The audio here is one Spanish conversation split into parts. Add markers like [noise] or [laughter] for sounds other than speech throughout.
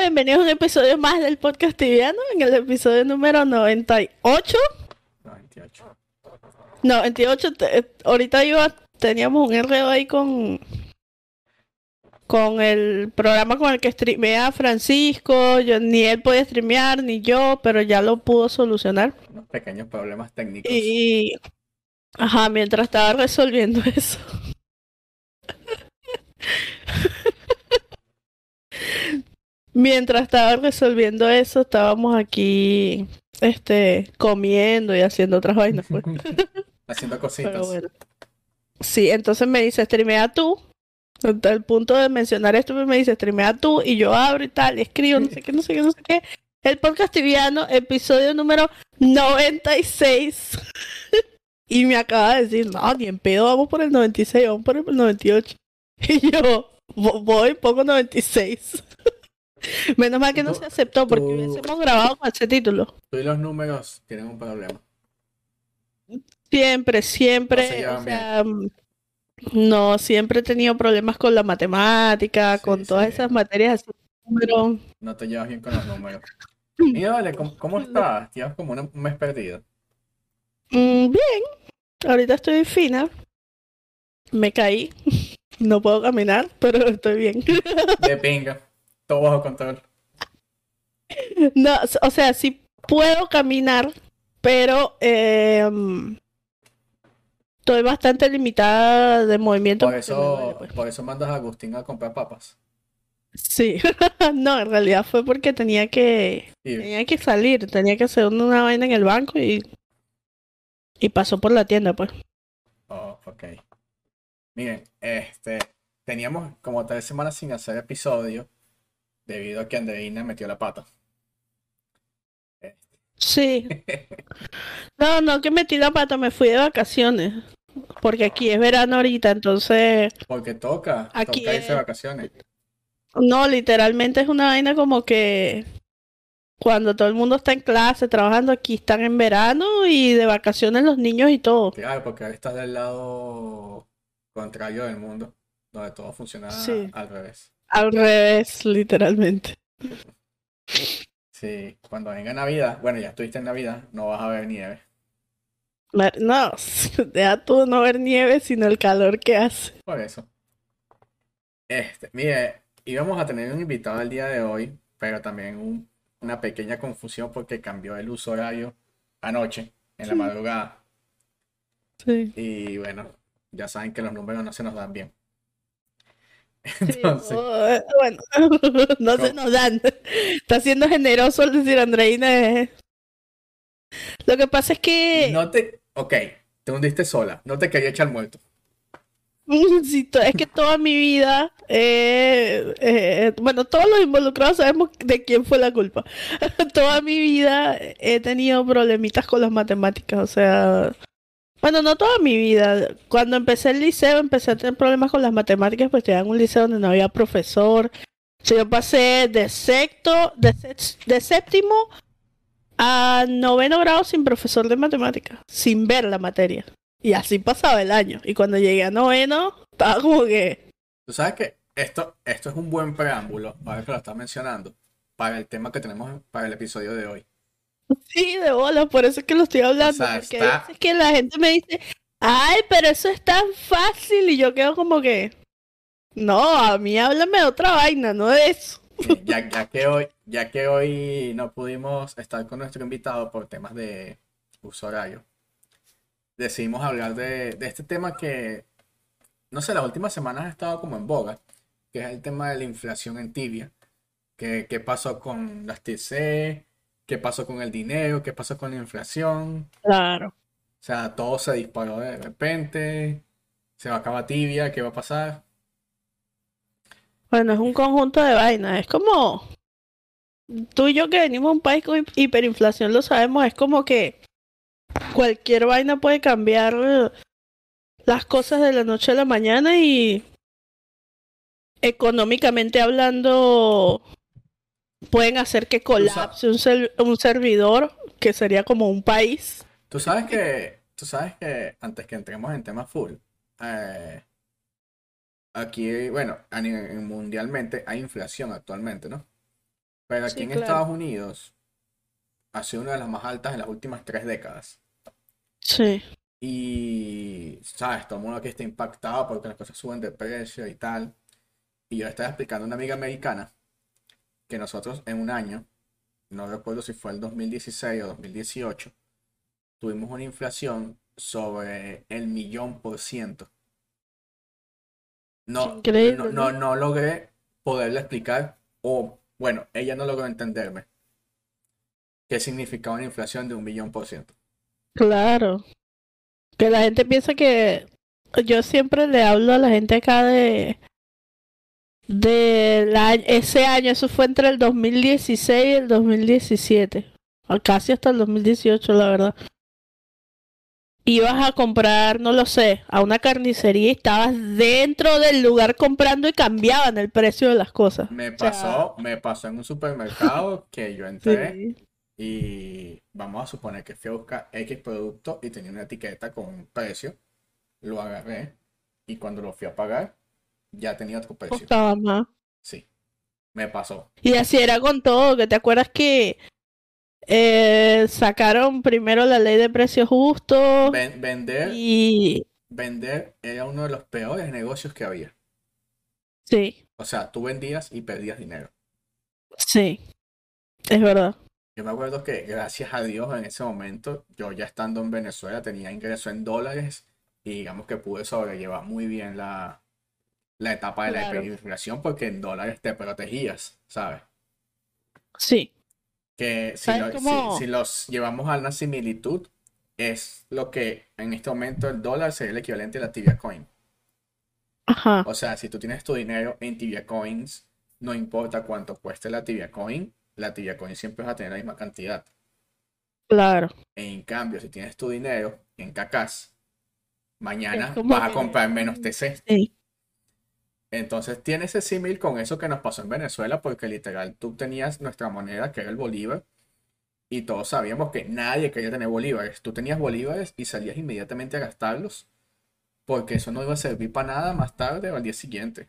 Bienvenidos a un episodio más del podcast tibiano, en el episodio número 98. 98. 98, te- ahorita iba, teníamos un enredo ahí con con el programa con el que streamea Francisco, yo, ni él podía streamear, ni yo, pero ya lo pudo solucionar. Unos pequeños problemas técnicos. Y, ajá, mientras estaba resolviendo [laughs] eso. Mientras estaba resolviendo eso, estábamos aquí, este, comiendo y haciendo otras vainas, pues. [laughs] Haciendo cositas. Bueno. Sí, entonces me dice, streamea tú. Hasta el punto de mencionar esto, me dice, streamea tú, y yo abro y tal, y escribo, no sé qué, no sé qué, no sé qué. El podcast tibiano, episodio número 96. [laughs] y me acaba de decir, no, ni en pedo, vamos por el 96, vamos por el 98. [laughs] Y yo, "Vo- voy, pongo 96. [laughs] Menos mal que no se aceptó, porque tú- hubiésemos grabado con ese título. Tú y los números tienen un problema. Siempre, siempre, No se llevan o sea, mm, no, siempre he tenido problemas con la matemática, Sí, con todas sí. esas materias así, No te llevas bien con los números. [laughs] Y vale, ¿cómo, cómo estás? Llevas como un un mes perdido. mm, bien, ahorita estoy fina, me caí, [laughs] no puedo caminar, pero estoy bien. De pinga. Todo bajo control. No, o sea, sí puedo caminar, pero eh, mm, estoy bastante limitada de movimiento. Por duele, eso, pues. por eso mandas a Agustín a comprar papas. Sí, [laughs] no, en realidad fue porque tenía que Tenía que salir, tenía que hacer una vaina en el banco y, y pasó por la tienda, pues. Oh, ok. Miren, este, teníamos como tres semanas sin hacer episodio debido a que Andreina metió la pata. Sí. No, no, que metí la pata, me fui de vacaciones. Porque aquí es verano ahorita, entonces, Porque toca, Aquí toca irse de vacaciones. no, literalmente es una vaina como que cuando todo el mundo está en clase, trabajando, aquí están en verano y de vacaciones los niños y todo. Claro, porque ahora estás del lado contrario del mundo, donde todo funciona Sí. al revés. Al revés, literalmente. Sí, cuando venga Navidad, bueno, ya estuviste en Navidad, no vas a ver nieve. No, [laughs] deja tú no ver nieve, sino el calor que hace. Por eso. Este, mire, íbamos a tener un invitado el día de hoy, pero también un- una pequeña confusión porque cambió el uso horario anoche, en la madrugada. Sí. Y bueno, ya saben que los números no se nos dan bien. [laughs] Entonces, oh, bueno, [laughs] no se nos dan. Está siendo generoso al decir Andreina. eh. Lo que pasa es que no te, ok, te hundiste sola, no te quería echar muerto. [laughs] sí, es que toda mi vida, eh, eh, bueno, todos los involucrados sabemos de quién fue la culpa. Toda mi vida he tenido problemitas con las matemáticas, o sea, bueno, no toda mi vida. Cuando empecé el liceo empecé a tener problemas con las matemáticas, pues tenía un liceo donde no había profesor. Yo pasé de sexto, de, de séptimo a noveno grado sin profesor de matemáticas, sin ver la materia. Y así pasaba el año. Y cuando llegué a noveno, estaba como que... Tú sabes que esto, esto es un buen preámbulo, ahora que lo estás mencionando, para el tema que tenemos para el episodio de hoy. Sí, de bola, por eso es que lo estoy hablando. O sea, porque está- veces que la gente me dice, ay, pero eso es tan fácil. Y yo quedo como que, no, a mí háblame de otra vaina, no de eso. Ya que hoy, ya que hoy no pudimos estar con nuestro invitado por temas de uso horario, decidimos hablar de, de este tema que, no sé, las últimas semanas ha estado como en boga, que es el tema de la inflación en tibia. ¿Qué, qué pasó con las TC? ¿Qué pasó con el dinero? ¿Qué pasó con la inflación? Claro. O sea, todo se disparó de repente. Se va a acabar tibia, ¿qué va a pasar? Bueno, es un conjunto de vainas. Es como, tú y yo que venimos de un país con hi- hiperinflación, lo sabemos, es como que cualquier vaina puede cambiar las cosas de la noche a la mañana y económicamente hablando pueden hacer que colapse un, ser- un servidor que sería como un país. Tú sabes que, tú sabes que antes que entremos en tema full, eh, aquí, bueno, mundialmente hay inflación actualmente, ¿no? Pero aquí Sí, en claro. Estados Unidos ha sido una de las más altas en las últimas tres décadas. Sí. Y, ¿sabes? Todo el mundo aquí está impactado porque las cosas suben de precio y tal. Y yo le estaba explicando a una amiga americana que nosotros en un año, no recuerdo si fue el 2016 o 2018, tuvimos una inflación sobre el millón por ciento. No, Increíble, no, no, ¿no? no logré poderle explicar, o bueno, ella no logró entenderme qué significaba una inflación de un millón por ciento. Claro. Que la gente piensa que yo siempre le hablo a la gente acá de de la- ese año, eso fue entre el 2016 y el 2017, o casi hasta el 2018, la verdad. Ibas a comprar, no lo sé, a una carnicería y estabas dentro del lugar comprando y cambiaban el precio de las cosas. Me O sea, pasó, me pasó en un supermercado [laughs] que yo entré sí. y vamos a suponer que fui a buscar X producto y tenía una etiqueta con un precio. Lo agarré y cuando lo fui a pagar ya tenía otro precio. Costaba más. Sí, me pasó. Y así era con todo, que te acuerdas que eh, sacaron primero la ley de precios justos Ven- vender, y vender era uno de los peores negocios que había. sí, O sea, tú vendías y perdías dinero. sí, es verdad. Yo me acuerdo que gracias a Dios en ese momento, yo ya estando en Venezuela tenía ingreso en dólares y digamos que pude sobrellevar muy bien la, la etapa de la hiperinflación porque en dólares te protegías, ¿sabes? Sí, Que si, ¿Sabes lo- si- cómo? si los llevamos a una similitud, es lo que en este momento el dólar sería el equivalente a la Tibia Coin. ajá, O sea, si tú tienes tu dinero en Tibia Coins, no importa cuánto cueste la Tibia Coin, la Tibia Coin siempre va a tener la misma cantidad. claro. En cambio, si tienes tu dinero en cacas, mañana vas a comprar menos TC. Sí, Entonces tiene ese símil con eso que nos pasó en Venezuela, porque literal tú tenías nuestra moneda, que era el bolívar, y todos sabíamos que nadie quería tener bolívares. Tú tenías bolívares y salías inmediatamente a gastarlos, porque eso no iba a servir para nada más tarde o al día siguiente.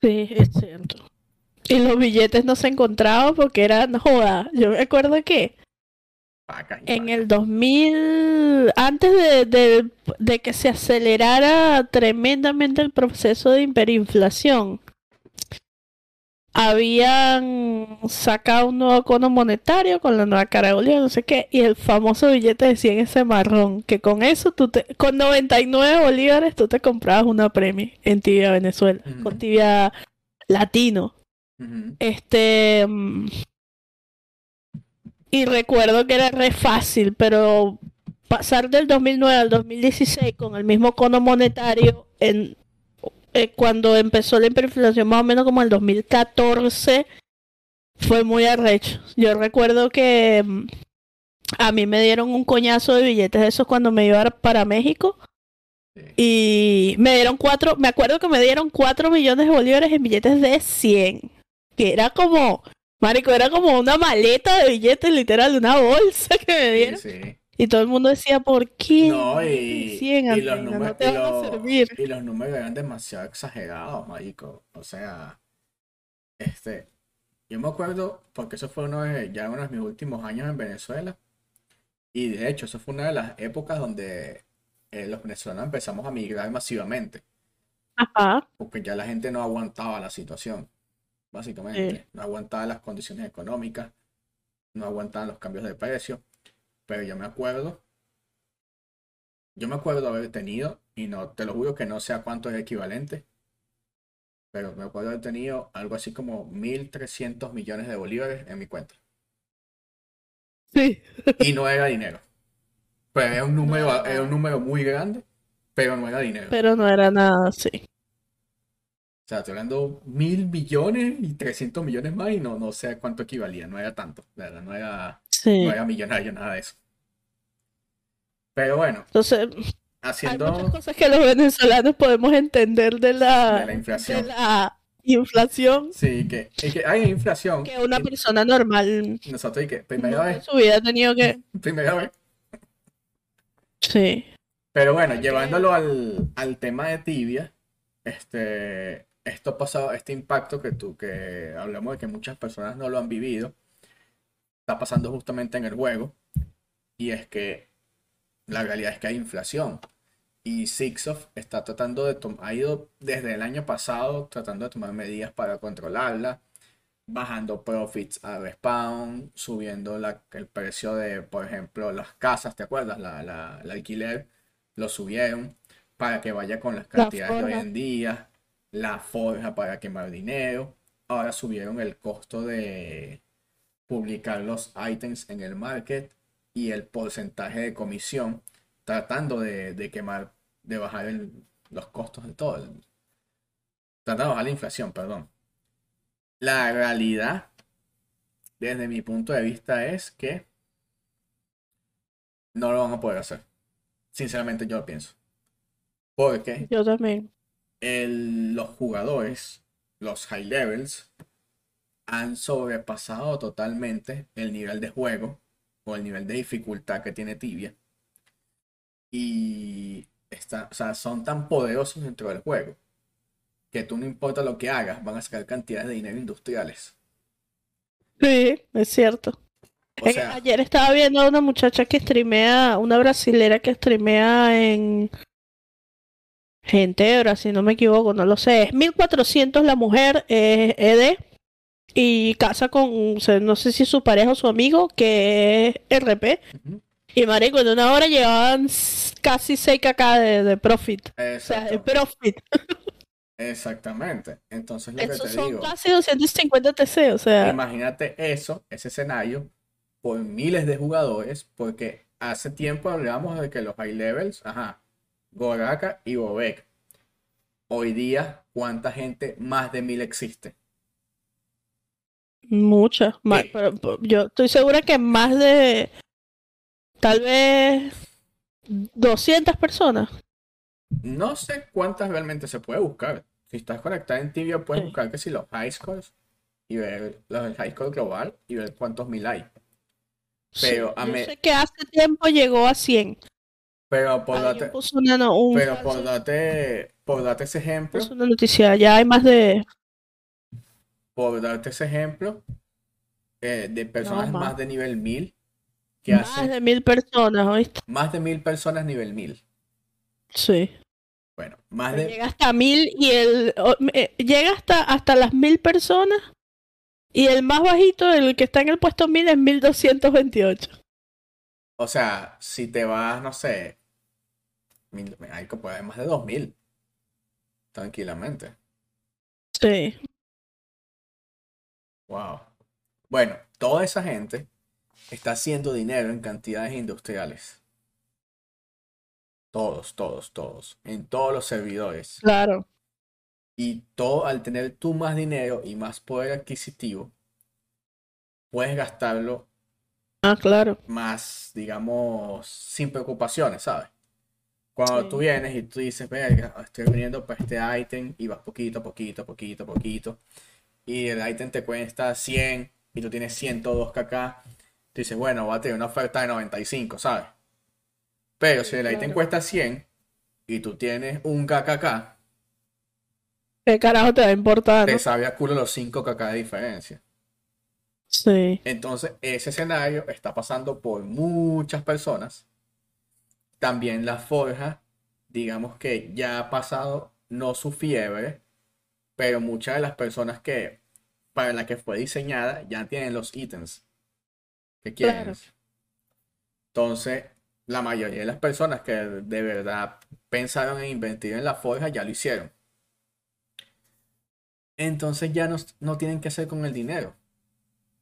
sí, es cierto. Y los billetes no se encontraban porque eran, joda, yo me acuerdo que Y en el 2000, antes de, de- de que se acelerara tremendamente el proceso de hiperinflación, habían sacado un nuevo cono monetario con la nueva cara de bolívar, no sé qué, y el famoso billete de 100 ese marrón, que con eso tú te, con 99 bolívares tú te comprabas una premio en Tibia Venezuela, con Tibia Latino. Este. Y recuerdo que era re fácil, pero pasar del 2009 al 2016 con el mismo cono monetario, en, eh, cuando empezó la hiperinflación, más o menos como el 2014, fue muy arrecho. Yo recuerdo que mm, a mí me dieron un coñazo de billetes de esos cuando me iba para México. Y me dieron cuatro, me acuerdo que me dieron cuatro millones de bolívares en billetes de 100. Que era como, marico, era como una maleta de billetes, literal, una bolsa que me dieron. sí. Y todo el mundo decía, ¿por qué? No, y, de 100, y los números, no los- y los números eran demasiado exagerados, marico. O sea, este, yo me acuerdo, porque eso fue uno de, ya uno de mis últimos años en Venezuela. Y de hecho, eso fue una de las épocas donde eh, los venezolanos empezamos a migrar masivamente. Ajá, Porque ya la gente no aguantaba la situación, básicamente. Sí. No aguantaba las condiciones económicas, no aguantaban los cambios de precio. Pero yo me acuerdo, yo me acuerdo haber tenido, y no, te lo juro que no sé a cuánto es equivalente, pero me acuerdo haber tenido algo así como 1.300 millones de bolívares en mi cuenta. sí. Y no era dinero. Pero era un [laughs] número, era un número muy grande, pero no era dinero. Pero no era nada así. Sea, estoy hablando mil millones y 300 millones más y no, no sé a cuánto equivalía, no era tanto, la verdad, no era, Sí. no era millonario, nada de eso. Pero bueno, Entonces, hay haciendo muchas cosas que los venezolanos podemos entender de la, de la inflación. de la inflación Sí, que, que hay inflación. que una persona normal nosotros y que primera nunca en vez, su vida ha tenido que... [laughs] primera vez. Sí. Pero bueno, llevándolo al, al tema de tibia, este, esto pasado, este impacto que tú, que hablamos de que muchas personas no lo han vivido, está pasando justamente en el juego. Y es que la realidad es que hay inflación. Y Sixof está tratando de tomar, ha ido desde el año pasado tratando de tomar medidas para controlarla, bajando profits a respawn, subiendo el precio de, por ejemplo, las casas, ¿te acuerdas? La, la, alquiler lo subieron para que vaya con las cantidades de hoy en día, la forja para quemar dinero. Ahora subieron el costo de publicar los items en el market y el porcentaje de comisión tratando de, quemar, de bajar los costos de todo. tratando de bajar la inflación, perdón. La realidad, desde mi punto de vista, es que no lo van a poder hacer. Sinceramente, yo lo pienso. Porque. Yo también. Los jugadores, los high levels, han sobrepasado totalmente el nivel de juego o el nivel de dificultad que tiene Tibia y está, o sea, son tan poderosos dentro del juego que tú no importa lo que hagas, van a sacar cantidades de dinero industriales. Sí, es cierto. ayer estaba viendo a una muchacha que streamea, una brasilera que streamea en Gente, si no me equivoco, no lo sé. Es 1400 la mujer, es ED, y casa con, no sé si su pareja o su amigo, que es RP. Y marico, en una hora llevaban casi 6 kk de, profit. O sea, de profit. Exactamente. Entonces, lo que te son casi 250 TC, o sea. Imagínate eso, ese escenario, por miles de jugadores, porque hace tiempo hablábamos de que los high levels, ajá, Goraka y Bobek. Hoy día, ¿cuánta gente más de mil existe? Mucha, más, pero, yo estoy segura que más de tal vez 200 personas. No sé cuántas realmente se puede buscar. Si estás conectado en Tibia, puedes buscar que si los high scores y ver los high score global y ver cuántos mil hay. Pero a yo sé que hace tiempo llegó a 100. Pero por darte, pero por darte ese ejemplo. Es una noticia, ya hay más de. Por darte ese ejemplo, eh, de personas más de nivel 1000 más de mil personas, ¿oíste? Más de mil personas nivel mil. Sí. Bueno, más de. Llega hasta mil y el. Eh, llega hasta, hasta las mil personas. Y el más bajito, el que está en el puesto mil, es 1228. O sea, si te vas, no sé. Hay que poder más de 2000. Tranquilamente. Sí. Wow. Bueno, toda esa gente está haciendo dinero en cantidades industriales. Todos, todos, todos. En todos los servidores. Claro. Y todo al tener tú más dinero y más poder adquisitivo, puedes gastarlo. Ah, claro. Más, digamos, sin preocupaciones, ¿sabes? Cuando tú vienes y tú dices, venga, estoy viniendo para este ítem y vas poquito, poquito, poquito, poquito. Y el ítem te cuesta 100 y tú tienes 102 kk dices, bueno, va a tener una oferta de 95, ¿sabes? Pero si el ítem cuesta 100 y tú tienes un KKK, ¿qué carajo te va a importar? Te sabe a culo los 5 KK de diferencia. Sí. Entonces, ese escenario está pasando por muchas personas. También la forja, digamos que ya ha pasado no su fiebre, pero muchas de las personas que para las que fue diseñada ya tienen los ítems. ¿Qué quieres? Entonces, la mayoría de las personas que de verdad pensaron en invertir en la forja ya lo hicieron. Entonces ya no, no tienen que hacer con el dinero.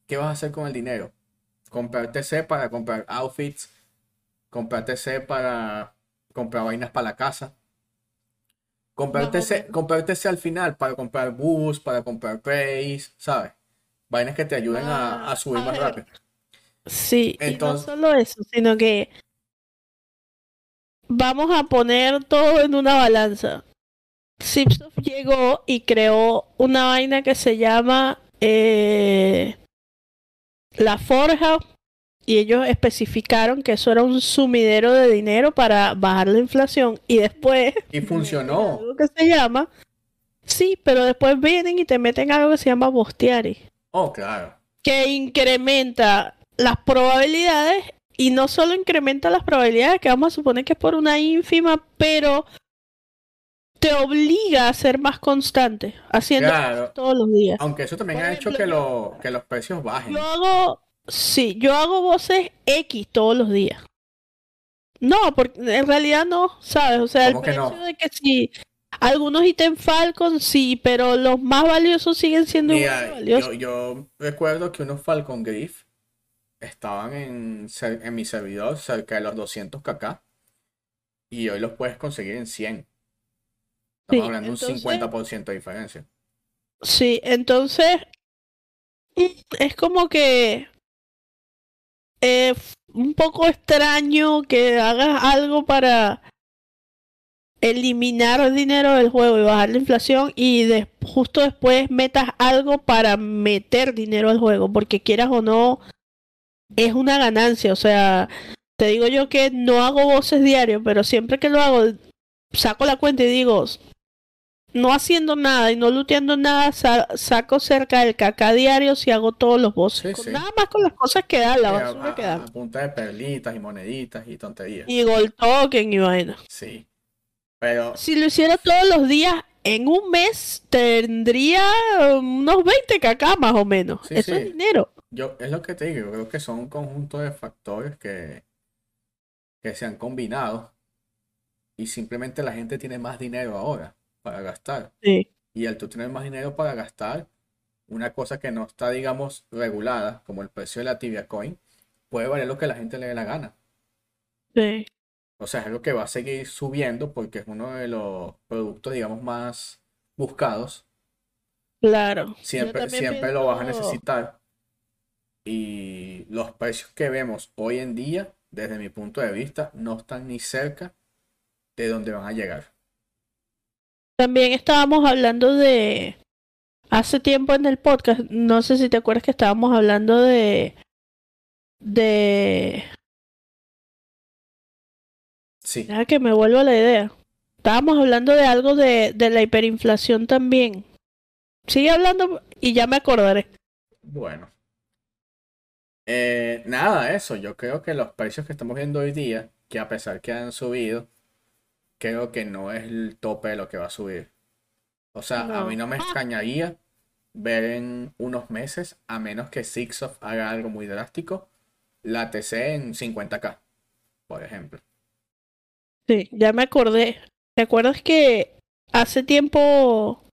¿Qué vas a hacer con el dinero? Comprar TC para comprar outfits, comprar TC para comprar vainas para la casa. Comprar, TC, al final para comprar bus, para comprar praise, ¿sabes? Vainas que te ayuden a, subir más rápido. Sí, y no solo eso, sino que vamos a poner todo en una balanza. Zipsoft llegó y creó una vaina que se llama eh, La Forja y ellos especificaron que eso era un sumidero de dinero para bajar la inflación y después y funcionó [laughs] algo que se llama Sí, pero después vienen y te meten algo que se llama Bostiari, Oh, claro. que incrementa las probabilidades y no solo incrementa las probabilidades, que vamos a suponer que es por una ínfima, pero te obliga a ser más constante, haciendo Claro. todos los días. Aunque eso también Por ha hecho que, lo, que los precios bajen. Yo hago, sí, yo hago voces X todos los días. No, porque en realidad no, ¿sabes? O sea, el ¿Cómo que no? precio de que si algunos ítems Falcon sí, pero los más valiosos siguen siendo Mira, valiosos. yo, yo recuerdo que unos Falcon Griff estaban en, en mi servidor cerca de los 200 kk y hoy los puedes conseguir en 100. Estamos Sí, hablando de un entonces- 50% de diferencia. Sí, entonces es como que eh, un poco extraño que hagas algo para eliminar dinero del juego y bajar la inflación y justo después metas algo para meter dinero al juego, porque quieras o no, es una ganancia. O sea, te digo yo que no hago voces diario, pero siempre que lo hago, saco la cuenta y digo, no haciendo nada y no looteando nada, sa- saco cerca del KK diario si hago todos los bosses. Sí, Con- sí. Nada más con las cosas que dan, la a, basura que a- dan. a punta de perlitas y moneditas y tonterías. Y Gold Token y vaina. Sí. Pero Si lo hiciera todos los días, en un mes tendría unos 20 KK más o menos. Sí, Eso es dinero. yo, es lo que te digo, yo creo que son un conjunto de factores que, que se han combinado y simplemente la gente tiene más dinero ahora para gastar. Sí. Y al tú tener más dinero para gastar, una cosa que no está, digamos, regulada, como el precio de la Tibia Coin, puede valer lo que la gente le dé la gana. Sí. O sea, es algo que va a seguir subiendo porque es uno de los productos, digamos, más buscados. Claro. Siempre, siempre lo vas a necesitar. Y los precios que vemos hoy en día, desde mi punto de vista, no están ni cerca de donde van a llegar. También estábamos hablando de hace tiempo en el podcast, no sé si te acuerdas que estábamos hablando de de Sí, deja que me vuelva la idea. Estábamos hablando de algo de, de la hiperinflación también. Sigue hablando y ya me acordaré. bueno. Eh, nada, eso. Yo creo que los precios que estamos viendo hoy día, que a pesar que han subido, creo que no es el tope de lo que va a subir. O sea, a mí no me extrañaría ver en unos meses, a menos que Sixoft haga algo muy drástico, la TC en 50k, por ejemplo. Sí, ya me acordé. ¿Te acuerdas que hace tiempo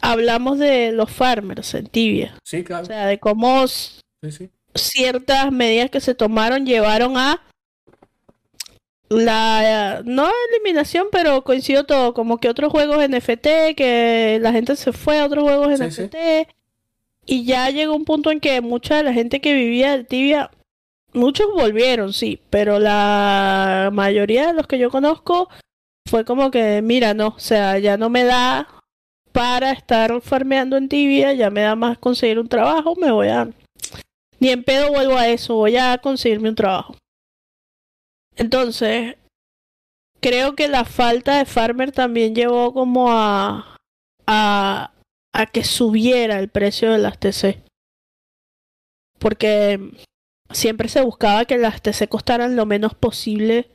hablamos de los farmers en Tibia? Sí, O claro. sea, de cómo s- Sí, sí. ciertas medidas que se tomaron llevaron a la no eliminación, pero coincidió todo, como que otros juegos NFT, que la gente se fue a otros juegos Sí, sí. NFT y ya llegó un punto en que mucha de la gente que vivía del Tibia, muchos volvieron, sí, pero la mayoría de los que yo conozco fue como que, mira, no, o sea, ya no me da para estar farmeando en Tibia, ya me da más conseguir un trabajo, me voy a ni en pedo vuelvo a eso, voy a conseguirme un trabajo. Entonces, creo que la falta de farmer también llevó como a, a, a que subiera el precio de las TC. Porque siempre se buscaba que las TC costaran lo menos posible,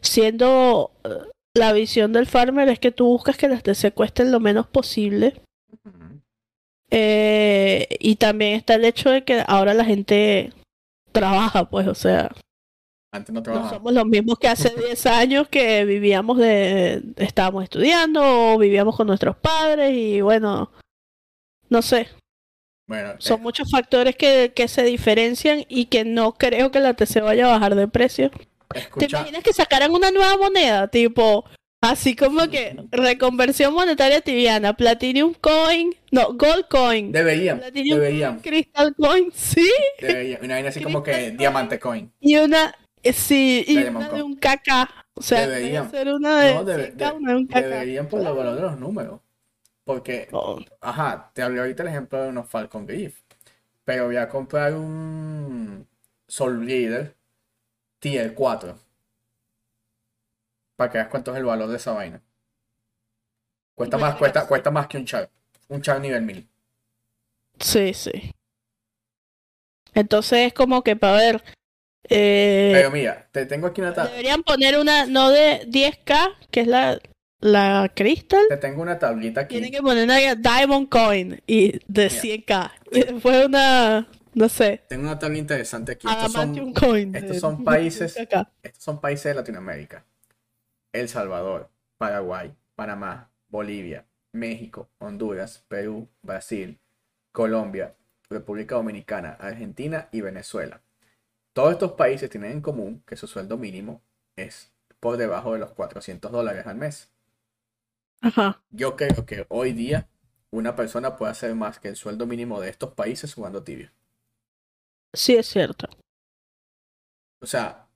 siendo eh, la visión del farmer es que tú buscas que las TC cuesten lo menos posible. Eh, y también está el hecho de que ahora la gente trabaja, pues, o sea, Antes no no trabajaba. somos los mismos que hace [laughs] 10 años que vivíamos de, estábamos estudiando o vivíamos con nuestros padres y bueno, no sé, Bueno, son eh, muchos factores que, que se diferencian y que no creo que la TC vaya a bajar de precio. ¿Te imaginas que sacaran una nueva moneda? Tipo, así como que reconversión monetaria tibiana, Platinum Coin, no, Gold Coin, deberían, Platinum deberían, Coin, Crystal Coin, sí, deberían. Una vaina así como que. Diamante Coin. y una, sí, y una de un KK. O sea, debe Deberían. ser una de No, debe- 100K, de- una de un KK. deberían por lo valor de los números. Porque, Oh, ajá, te hablé ahorita el ejemplo de unos Falcon Griff. Pero voy a comprar un Soul Leader Tier 4. Para que veas cuánto es el valor de esa vaina. Cuesta más, cuesta, cuesta más que un char. Un char nivel 1000. Sí, sí. Entonces es como que para ver. Eh, Pero mira, te tengo aquí una tabla. deberían poner una no de 10k, que es la, la Crystal. Te tengo una tablita aquí. Tienen que poner una Diamond Coin y de 100k. Y después una, no sé, Tengo una tabla interesante aquí. Estos Adamantium son, Coin. estos son países- 10K. estos son países de Latinoamérica. El Salvador, Paraguay, Panamá, Bolivia, México, Honduras, Perú, Brasil, Colombia, República Dominicana, Argentina y Venezuela. Todos estos países tienen en común que su sueldo mínimo es por debajo de los 400 dólares al mes. Ajá. Yo creo que hoy día una persona puede hacer más que el sueldo mínimo de estos países jugando tibia. Sí, es cierto. O sea,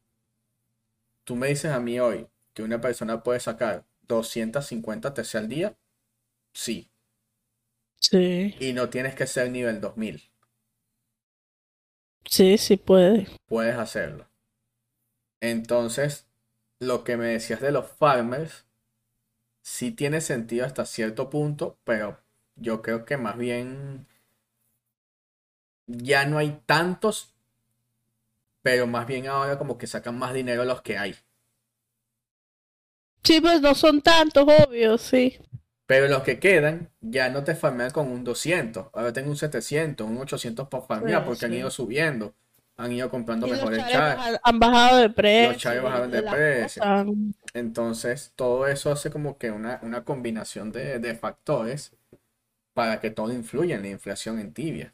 tú me dices a mí hoy que una persona puede sacar 250 TC al día. Sí. Sí, Y no tienes que ser nivel 2000. Sí, sí puede. Puedes hacerlo. Entonces, lo que me decías de los farmers, sí tiene sentido hasta cierto punto, pero yo creo que más bien ya no hay tantos, pero más bien ahora como que sacan más dinero los que hay. Sí, pues no son tantos, obvio, sí. Pero los que quedan ya no te farmean con un 200. Ahora tengo un 700, un 800 para farmear Sí, porque han ido subiendo. Han ido comprando Y los mejores baja- han bajado de precio. chares bajaron de precio. Entonces, todo eso hace como que una, una combinación de, de factores para que todo influya en la inflación en tibia.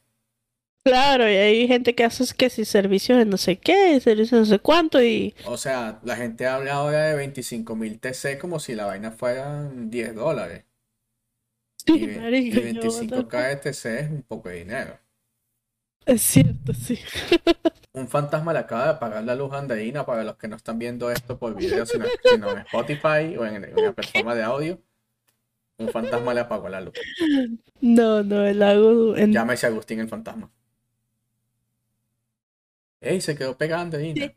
Claro, y hay gente que hace que si servicios de no sé qué, servicios de no sé cuánto, y O sea, la gente habla ahora de 25 mil TC como si la vaina fueran 10 dólares. Sí, Y, ve- y marico, yo, 25k de TC es un poco de dinero. Es cierto, sí. [laughs] Un fantasma le acaba de apagar la luz a Andreina para los que no están viendo esto por video, sino, sino en Spotify o en, [laughs] en una plataforma de audio. Un fantasma le apagó la luz. No, no, el lago en... Llámese Agustín el fantasma. ¡Ey! Se quedó pegada Andreina. Sí.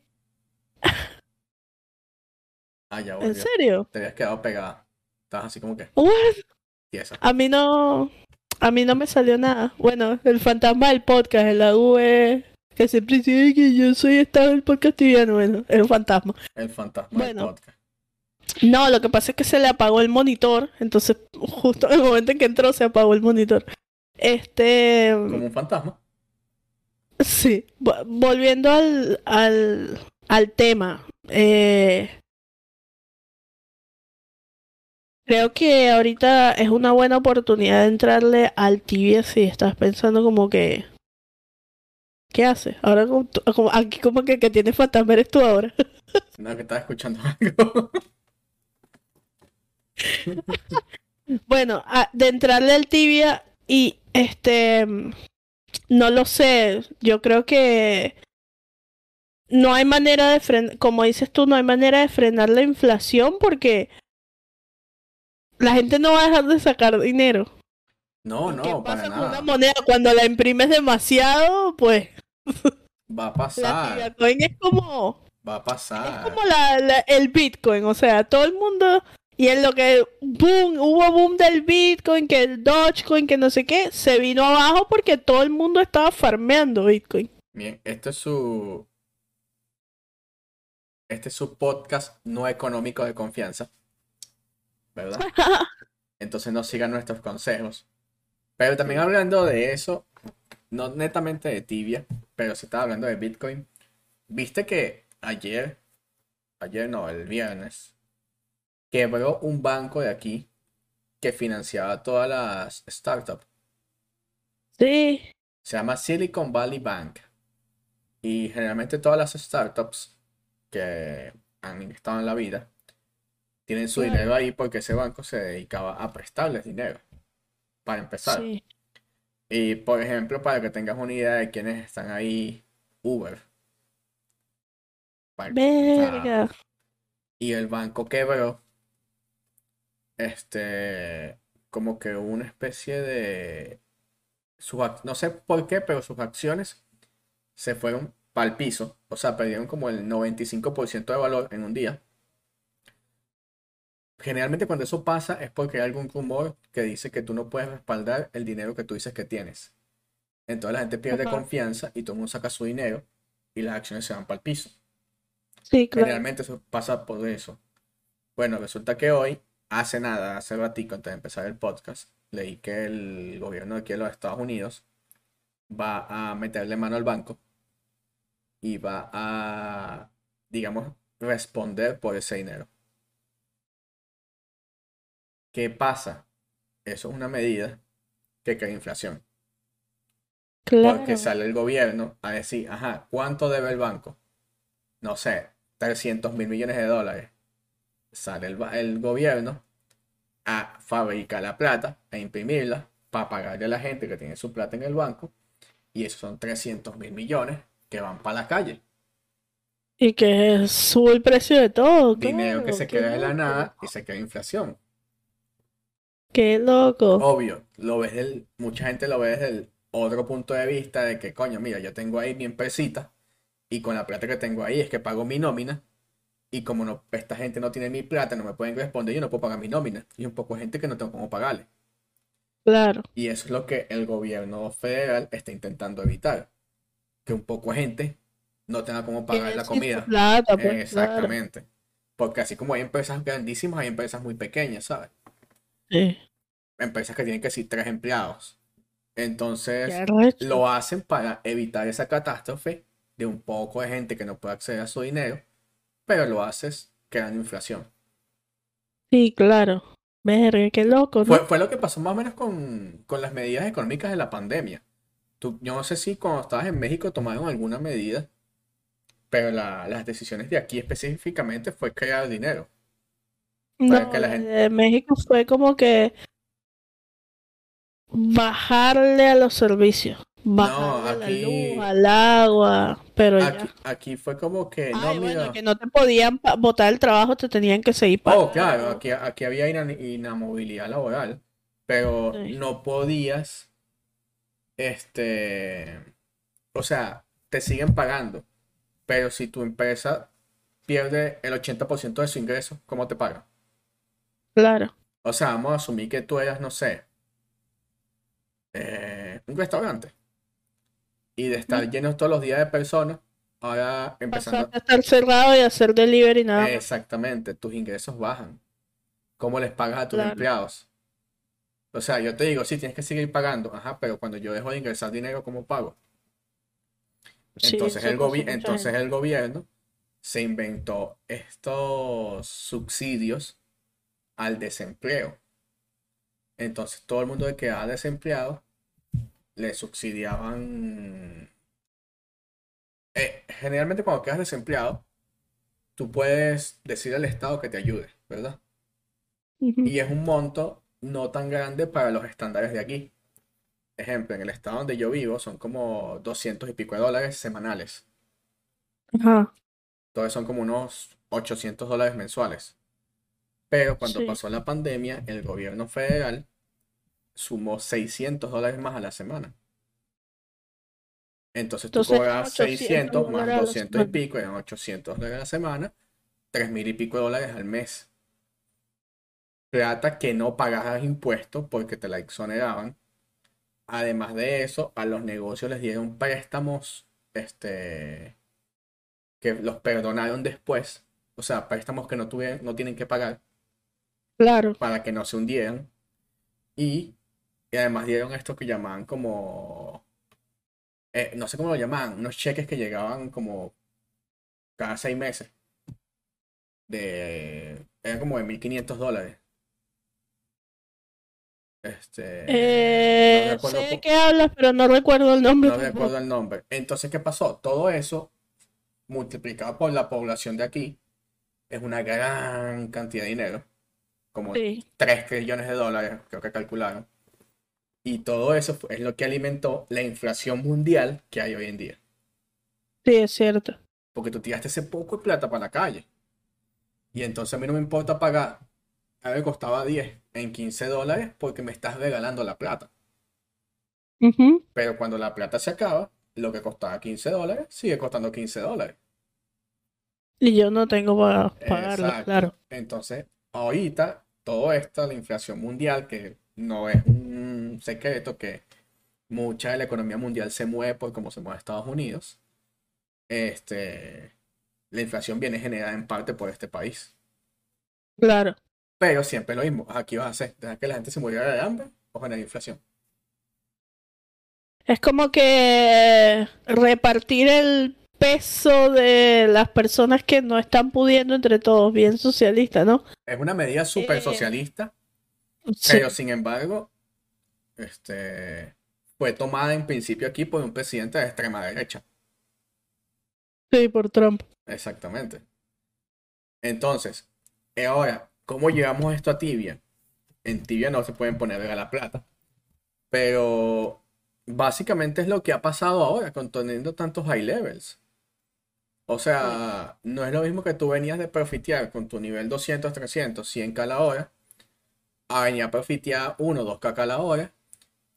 Ah, ya ¿En volvió. serio? Te habías quedado pegada. Estabas así como que What? A mí no, a mí no me salió nada. Bueno, el fantasma del podcast, el lago es que siempre dice que yo soy estado del podcast tibiano, bueno, un fantasma. El fantasma del Bueno. podcast. No, lo que pasa es que se le apagó el monitor, entonces justo en el momento en que entró se apagó el monitor. Este, Como un fantasma. sí, vo- volviendo al, al, al tema, eh, creo que ahorita es una buena oportunidad de entrarle al tibia si estás pensando como que, ¿qué haces? Ahora como, aquí como que, que tienes fantasma eres tú ahora. [laughs] No, que estaba escuchando algo. [laughs] Bueno, a- de entrarle al tibia y este, no lo sé, yo creo que no hay manera de frenar, como dices tú, no hay manera de frenar la inflación porque la gente no va a dejar de sacar dinero. No, ¿Qué no, para con una nada. moneda? Cuando la imprimes demasiado, pues Va a [laughs] la pasar. tibia coin es como, Va a es pasar. como la, la- el Bitcoin, o sea, todo el mundo y en lo que boom, hubo boom del Bitcoin, que el Dogecoin, que no sé qué, se vino abajo porque todo el mundo estaba farmeando Bitcoin. Bien, este es su. Este es su podcast no económico de confianza. ¿Verdad? [laughs] Entonces no sigan nuestros consejos. Pero también hablando de eso, no netamente de tibia, pero se estaba hablando de Bitcoin. Viste que ayer, ayer no, el viernes, quebró un banco de aquí que financiaba todas las startups. Sí, Se llama Silicon Valley Bank. Y generalmente todas las startups que han estado en la vida tienen su Claro. dinero ahí porque ese banco se dedicaba a prestarles dinero. Para empezar. sí. Y por ejemplo, para que tengas una idea de quiénes están ahí, Uber. Para- Verga. y el banco quebró. Este, como que una especie de. sus no sé por qué, pero sus acciones se fueron para el piso. O sea, perdieron como el 95% de valor en un día. Generalmente cuando eso pasa es porque hay algún rumor que dice que tú no puedes respaldar el dinero que tú dices que tienes. Entonces la gente pierde Ajá. confianza y todo el mundo saca su dinero y las acciones se van para el piso. Sí, claro. Generalmente eso pasa por eso. Bueno, resulta que hoy, hace nada, hace ratico antes de empezar el podcast, leí que el gobierno de aquí de los Estados Unidos va a meterle mano al banco y va a, digamos, responder por ese dinero. ¿Qué pasa? Eso es una medida que crea inflación. Claro. Porque sale el gobierno a decir, ajá, ¿cuánto debe el banco? No sé, 300 mil millones de dólares. Sale el, gobierno a fabricar la plata, a imprimirla, para pagarle a la gente que tiene su plata en el banco. Y esos son 300 mil millones que van para la calle. Y que sube el precio de todo. Dinero que se queda de la nada y se crea inflación. Qué loco. Obvio, lo ves del, mucha gente lo ve desde el otro punto de vista de que, coño, mira, yo tengo ahí mi empresita y con la plata que tengo ahí es que pago mi nómina y como no, esta gente no tiene mi plata, no me pueden responder, yo no puedo pagar mi nómina y un poco de gente que no tengo cómo pagarle. Claro. Y eso es lo que el gobierno federal está intentando evitar, que un poco de gente no tenga cómo pagar la comida. plata, pues, claro. Exactamente. Porque así como hay empresas grandísimas, hay empresas muy pequeñas, ¿sabes? Sí. Empresas que tienen que ser tres empleados. Entonces, lo hacen para evitar esa catástrofe de un poco de gente que no puede acceder a su dinero, pero lo haces creando inflación. Sí, claro. Verga, qué loco, ¿no? Fue, fue lo que pasó más o menos con, con las medidas económicas de la pandemia. Tú, yo no sé si cuando estabas en México tomaron alguna medida, pero la- las decisiones de aquí específicamente fue crear dinero. No, que la gente- de México fue como que bajarle a los servicios. Bajarle a la aquí- luz, al agua, pero ya. Aquí, aquí fue como que, no, Ay, bueno, mira. que no te podían botar el trabajo, te tenían que seguir Oh, pagando. claro, aquí, aquí había ina- inamovilidad laboral, pero Sí. no podías, este, o sea, te siguen pagando, pero si tu empresa pierde el 80% de su ingreso, ¿cómo te pagan? Claro. O sea, vamos a asumir que tú eras, no sé, eh, un restaurante y de estar lleno todos los días de personas, ahora empezando... A estar cerrado y hacer delivery nada. Exactamente, tus ingresos bajan. ¿Cómo les pagas a tus Claro. empleados? O sea, yo te digo, sí, tienes que seguir pagando, ajá, pero cuando yo dejo de ingresar dinero, ¿cómo pago? Entonces el gobi- entonces el gobierno se inventó estos subsidios al desempleo. Entonces todo el mundo que quedaba desempleado le subsidiaban. Eh, generalmente cuando quedas desempleado, tú puedes decir al Estado que te ayude, ¿verdad? Y es un monto no tan grande para los estándares de aquí. Ejemplo, en el estado donde yo vivo son como 200 y pico de dólares semanales. Ajá. Entonces son como unos 800 dólares mensuales. Pero cuando Sí. pasó la pandemia, el gobierno federal sumó 600 dólares más a la semana. Entonces tú Entonces, cobras 800 600 más dólares a la 200 y pico, eran 800 dólares a la semana, 3 mil y pico de dólares al mes. Plata que no pagabas impuestos porque te la exoneraban. Además de eso, a los negocios les dieron préstamos, este, que los perdonaron después. O sea, préstamos que no tuvieron, no tienen que pagar Claro. para que no se hundieran. Y, y además dieron esto que llamaban como, eh, no sé cómo lo llamaban, unos cheques que llegaban como cada seis meses. De, eran como de 1.500 dólares. Este, Eh, no recuerdo sé de qué hablas, pero no recuerdo el nombre no tampoco. recuerdo el nombre. Entonces, ¿qué pasó? Todo eso, multiplicado por la población de aquí, es una gran cantidad de dinero. Como Sí, 3 trillones de dólares, creo que calcularon. Y todo eso es lo que alimentó la inflación mundial que hay hoy en día. sí, es cierto. Porque tú tiraste ese poco de plata para la calle. Y entonces a mí no me importa pagar, a ver, costaba 10 en 15 dólares porque me estás regalando la plata. Pero cuando la plata se acaba, lo que costaba 15 dólares sigue costando 15 dólares. Y yo no tengo para pagarlo, Exacto. claro. Entonces, ahorita todo esto, la inflación mundial, que no es un secreto que mucha de la economía mundial se mueve por cómo se mueve Estados Unidos, este, la inflación viene generada en parte por este país. Claro. Pero siempre lo mismo. Aquí vas a hacer, dejar que la gente se muriera de hambre o generar inflación. Es como que repartir el peso de las personas que no están pudiendo entre todos, bien socialista, ¿no? Es una medida súper Eh, socialista, Sí. pero sin embargo, este, fue tomada en principio aquí por un presidente de extrema derecha. Sí, por Trump. Exactamente. Entonces, eh, ahora, ¿cómo llevamos esto a tibia? En tibia no se pueden poner a la plata, pero básicamente es lo que ha pasado ahora con teniendo tantos high levels. O sea, no es lo mismo que tú venías de profitear con tu nivel 200, 300, 100k la hora, a venir a profitear 1, 2k la hora,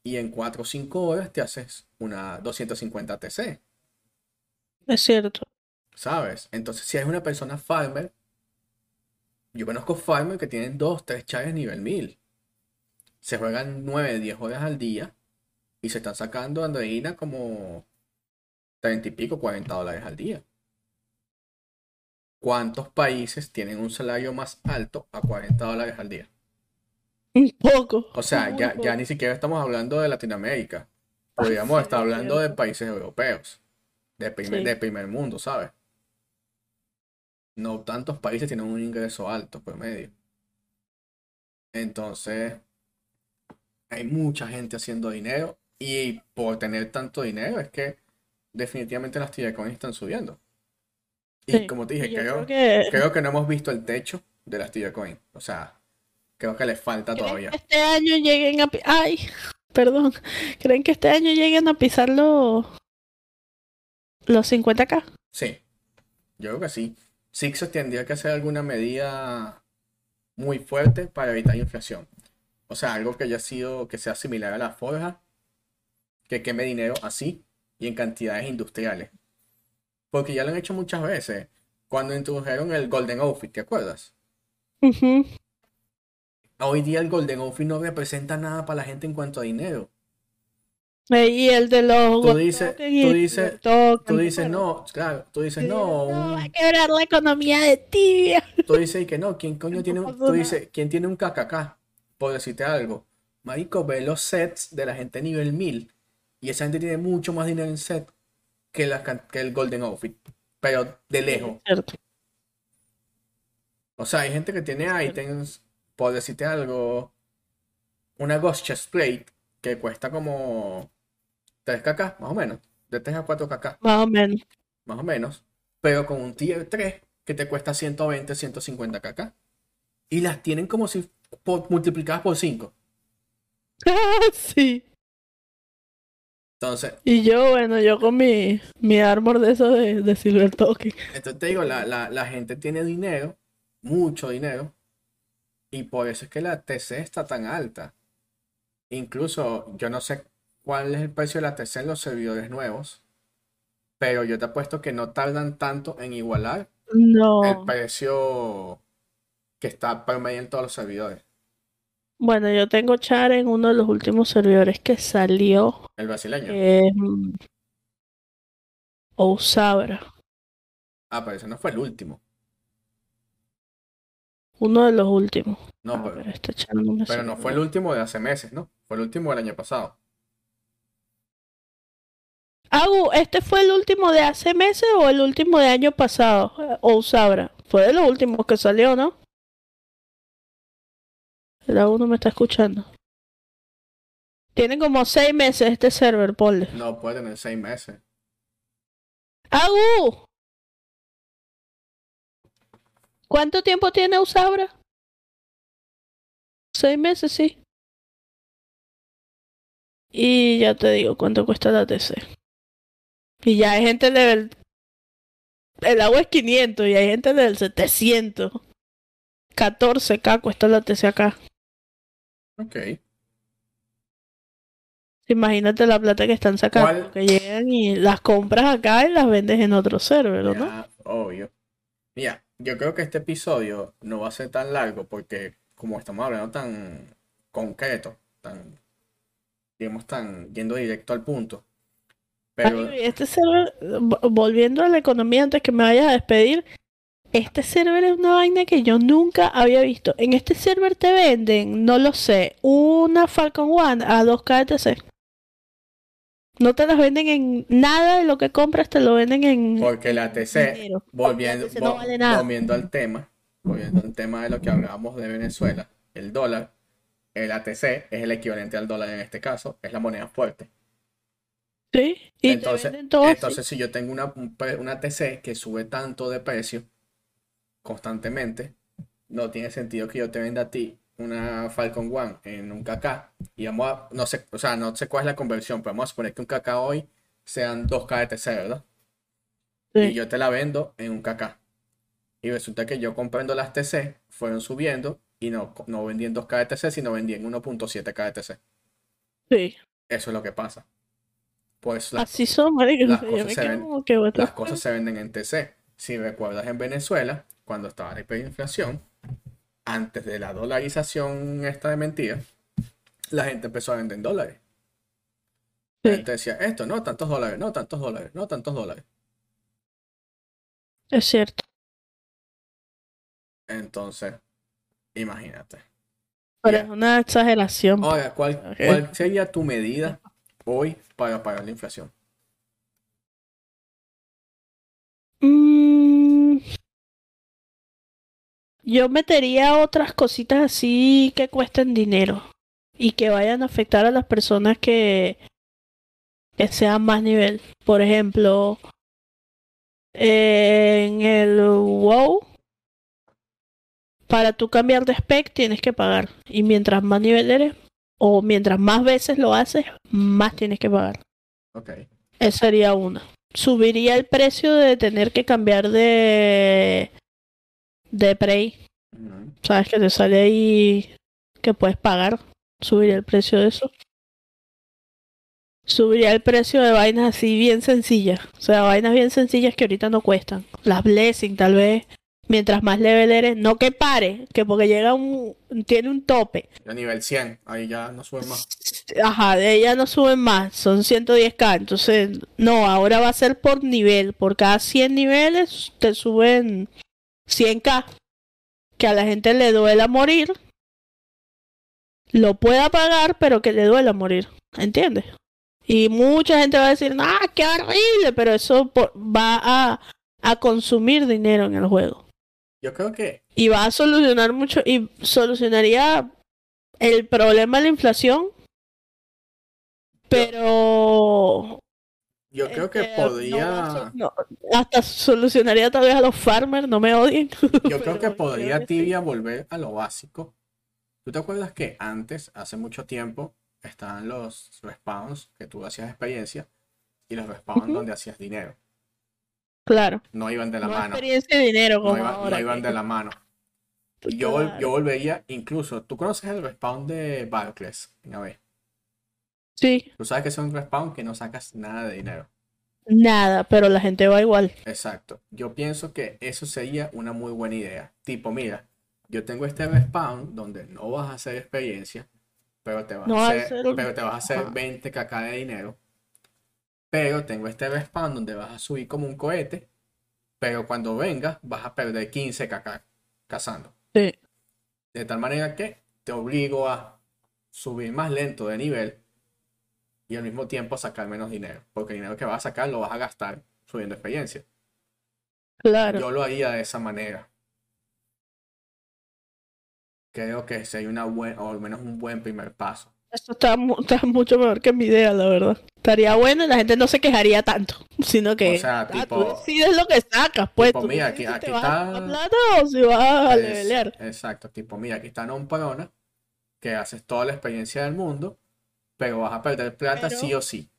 y en 4 o 5 horas te haces una 250 TC. Es cierto. ¿Sabes? Entonces, si es una persona farmer, yo conozco farmers que tienen 2, 3 chaves nivel 1000. Se juegan 9, 10 horas al día y se están sacando andreína como 30 y pico, 40 dólares al día. ¿Cuántos países tienen un salario más alto a 40 dólares al día? Un poco. O sea, ya, ya ni siquiera estamos hablando de Latinoamérica. Podríamos estar hablando de países europeos, de primer, Sí. de primer mundo, ¿sabes? No tantos países tienen un ingreso alto promedio. Entonces, hay mucha gente haciendo dinero y por tener tanto dinero es que definitivamente las coins están subiendo. Y Sí, como te dije, creo, creo que- creo que no hemos visto el techo de las coins. O sea, creo que les falta ¿Creen todavía. este año lleguen a... Ay, perdón. ¿Creen que este año lleguen a pisar los... los 50k? Sí, yo creo que sí. Sixos tendría que hacer alguna medida muy fuerte para evitar inflación. O sea, algo que haya sido, que sea similar a la forja, que queme dinero así y en cantidades industriales. Porque ya lo han hecho muchas veces. Cuando introdujeron el Golden Outfit, ¿te acuerdas? Ujú. Hoy día el Golden Outfit no representa nada para la gente en cuanto a dinero. Eh, Y el de los... Tú dices- tú dices- Tú ¿te dices, no, claro, tú dices, no, va a quebrar la economía de tibia. [laughs] Tú dices que no, ¿quién coño tiene un, tú dices, ¿quién tiene un KKK? Por decirte algo. Marico, ve los sets de la gente nivel 1000 y esa gente tiene mucho más dinero en set que, la, can- que el Golden Outfit, pero de lejos. Cierto. O sea, hay gente que tiene items, por decirte algo, una Ghost Chest Plate que cuesta como 3kk, más o menos, de 3 a 4kk, Más o menos. más o menos, pero con un tier 3 que te cuesta 120, 150 kk. Y las tienen como si por- multiplicadas por 5. [laughs] sí. Entonces, Y yo, bueno, yo con mi, mi armor de eso de, de Silver Token. entonces te digo, la, la- la gente tiene dinero, mucho dinero, y por eso es que la TC está tan alta. Incluso, yo no sé cuál es el precio de la TC en los servidores nuevos, pero yo te apuesto que no tardan tanto en igualar el No. precio que está promedio en todos los servidores. Bueno, yo tengo Char en uno de los últimos servidores que salió. El brasileño. Que es mm, Ousabra. Ah, pero ese no fue el último. Uno de los últimos. No, Ah, pero, pero este no me pero no suena. fue el último de hace meses, ¿no? Fue el último del año pasado. Agu, ¿este fue el último de hace meses o el último de año pasado? Eh, Ousabra. Fue de los últimos que salió, ¿no? El Agu no me está escuchando. Tiene como seis meses este server, ponle. No puede tener seis meses. ¡Agu! ¿Cuánto tiempo tiene Usabra? Seis meses, sí. Y ya te digo cuánto cuesta la TC. Y ya hay gente del... El agua es 500 y hay gente del 700. 14k cuesta la TC acá. Ok. Imagínate la plata que están sacando. ¿Cuál? Que llegan y las compras acá y las vendes en otro server, ¿o ¿no? Ya, obvio. Mira, yo creo que este episodio no va a ser tan largo porque como estamos hablando tan concreto, tan, digamos, tan yendo directo al punto. Pero este server, vo- volviendo a la economía antes que me vayas a despedir, este server es una vaina que yo nunca había visto. En este server te venden, no lo sé, una Falcon One a 2 KTC. No te las venden en nada de lo que compras, te lo venden en porque la TC, dinero. volviendo, La TC no vo- vale nada. volviendo al tema, volviendo al tema de lo que hablábamos de Venezuela, el dólar, el ATC es el equivalente al dólar en este caso, es la moneda fuerte. Sí, y Entonces, todo entonces si yo tengo una, una TC que sube tanto de precio constantemente, no tiene sentido que yo te venda a ti una Falcon One en un KK y vamos a, no sé, o sea, no sé cuál es la conversión, pero vamos a suponer que un KK hoy sean 2K de TC, ¿verdad? Sí. Y yo te la vendo en un KK. Y resulta que yo comprando las TC fueron subiendo y no, no vendí en 2K de TC, sino vendí en 1.7K de TC. Sí, Eso es lo que pasa. Pues las así son, marico. las Yo cosas se ven- que, las cosas se venden en TC. Si recuerdas en Venezuela, cuando estaba la hiperinflación, antes de la dolarización esta de mentira, la gente empezó a vender en dólares. La gente decía, esto, no, tantos dólares, no, tantos dólares, no, tantos dólares. es cierto. Entonces, imagínate. Pero es una exageración. Ahora, ¿cuál, Ok. cuál sería tu medida hoy para pagar la inflación? Mm, yo metería otras cositas así que cuesten dinero y que vayan a afectar a las personas que, que sean más nivel. Por ejemplo, en el WoW, para tú cambiar de spec tienes que pagar. Y mientras más nivel eres, o mientras más veces lo haces, más tienes que pagar. Ok. Esa sería una. Subiría el precio de tener que cambiar de de Prey. Sabes que te sale ahí que puedes pagar. Subiría el precio de eso. Subiría el precio de vainas así bien sencillas. O sea, vainas bien sencillas que ahorita no cuestan. Las Blessing, tal vez. Mientras más level eres, no que pare, que porque llega un, tiene un tope. A nivel 100, ahí ya no sube más. Ajá, de ella no suben más, son 110k. Entonces, no, ahora va a ser por nivel. Por cada 100 niveles te suben 100k. Que a la gente le duela morir. Lo pueda pagar, pero que le duela morir. ¿Entiendes? Y mucha gente va a decir, ¡ah, qué horrible! Pero eso va a, a consumir dinero en el juego. Yo creo que Y va a solucionar mucho, y solucionaría el problema de la inflación, pero yo creo que este, no podría no, hasta solucionaría tal vez a los farmers, no me odien. [laughs] Yo creo que podría creo que sí. Tibia volver a lo básico. ¿Tú te acuerdas que antes, hace mucho tiempo, estaban los respawns que tú hacías experiencia y los respawns donde hacías dinero? Claro, No iban de la no mano. experiencia y dinero No, como no iban de la mano. Yo, vol- Claro. yo volvería, incluso, ¿tú conoces el respawn de Barclays? A ver, Sí, tú sabes que es un respawn que no sacas nada de dinero. nada, pero la gente va igual. Exacto. Yo pienso que eso sería una muy buena idea. Tipo, mira, yo tengo este respawn donde no vas a hacer experiencia, pero te vas No a hacer, hacer- pero te vas a hacer Ajá. 20 kk de dinero. Pero tengo este respawn donde vas a subir como un cohete, pero cuando vengas vas a perder 15 kk cazando. Sí, De tal manera que te obligo a subir más lento de nivel y al mismo tiempo sacar menos dinero. Porque el dinero que vas a sacar lo vas a gastar subiendo experiencia. claro. Yo lo haría de esa manera. Creo que sería una buena, o al menos un buen primer paso. Eso está, mu- está mucho mejor que mi idea, la verdad. Estaría bueno y la gente no se quejaría tanto, sino que O sea, ah, tipo- tú decides lo que sacas, pues tipo, tú mira, aquí- si te vas a está- ganar plata o si vas a Es- levelear. exacto, tipo, mira, aquí está Non Parona, que haces toda la experiencia del mundo, pero vas a perder plata Pero- sí o sí.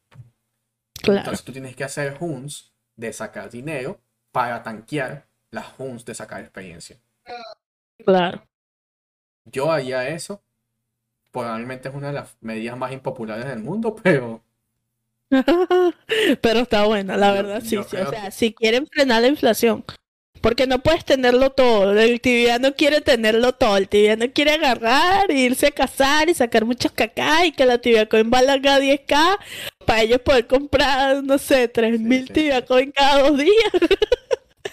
Claro, Entonces tú tienes que hacer hunts de sacar dinero para tanquear las hunts de sacar experiencia. claro. Yo haría eso. Probablemente es una de las medidas más impopulares del mundo, pero [laughs] Pero está buena, la Yo- verdad, sí, yo sí. creo O sea, si quieren frenar la inflación, Porque no puedes tenerlo todo. El tibiano quiere tenerlo todo. El tibiano quiere agarrar, irse a cazar y sacar muchos cacá y que la tibia coin valga 10k para ellos poder comprar, no sé, 3000 sí, tibia coin cada dos días.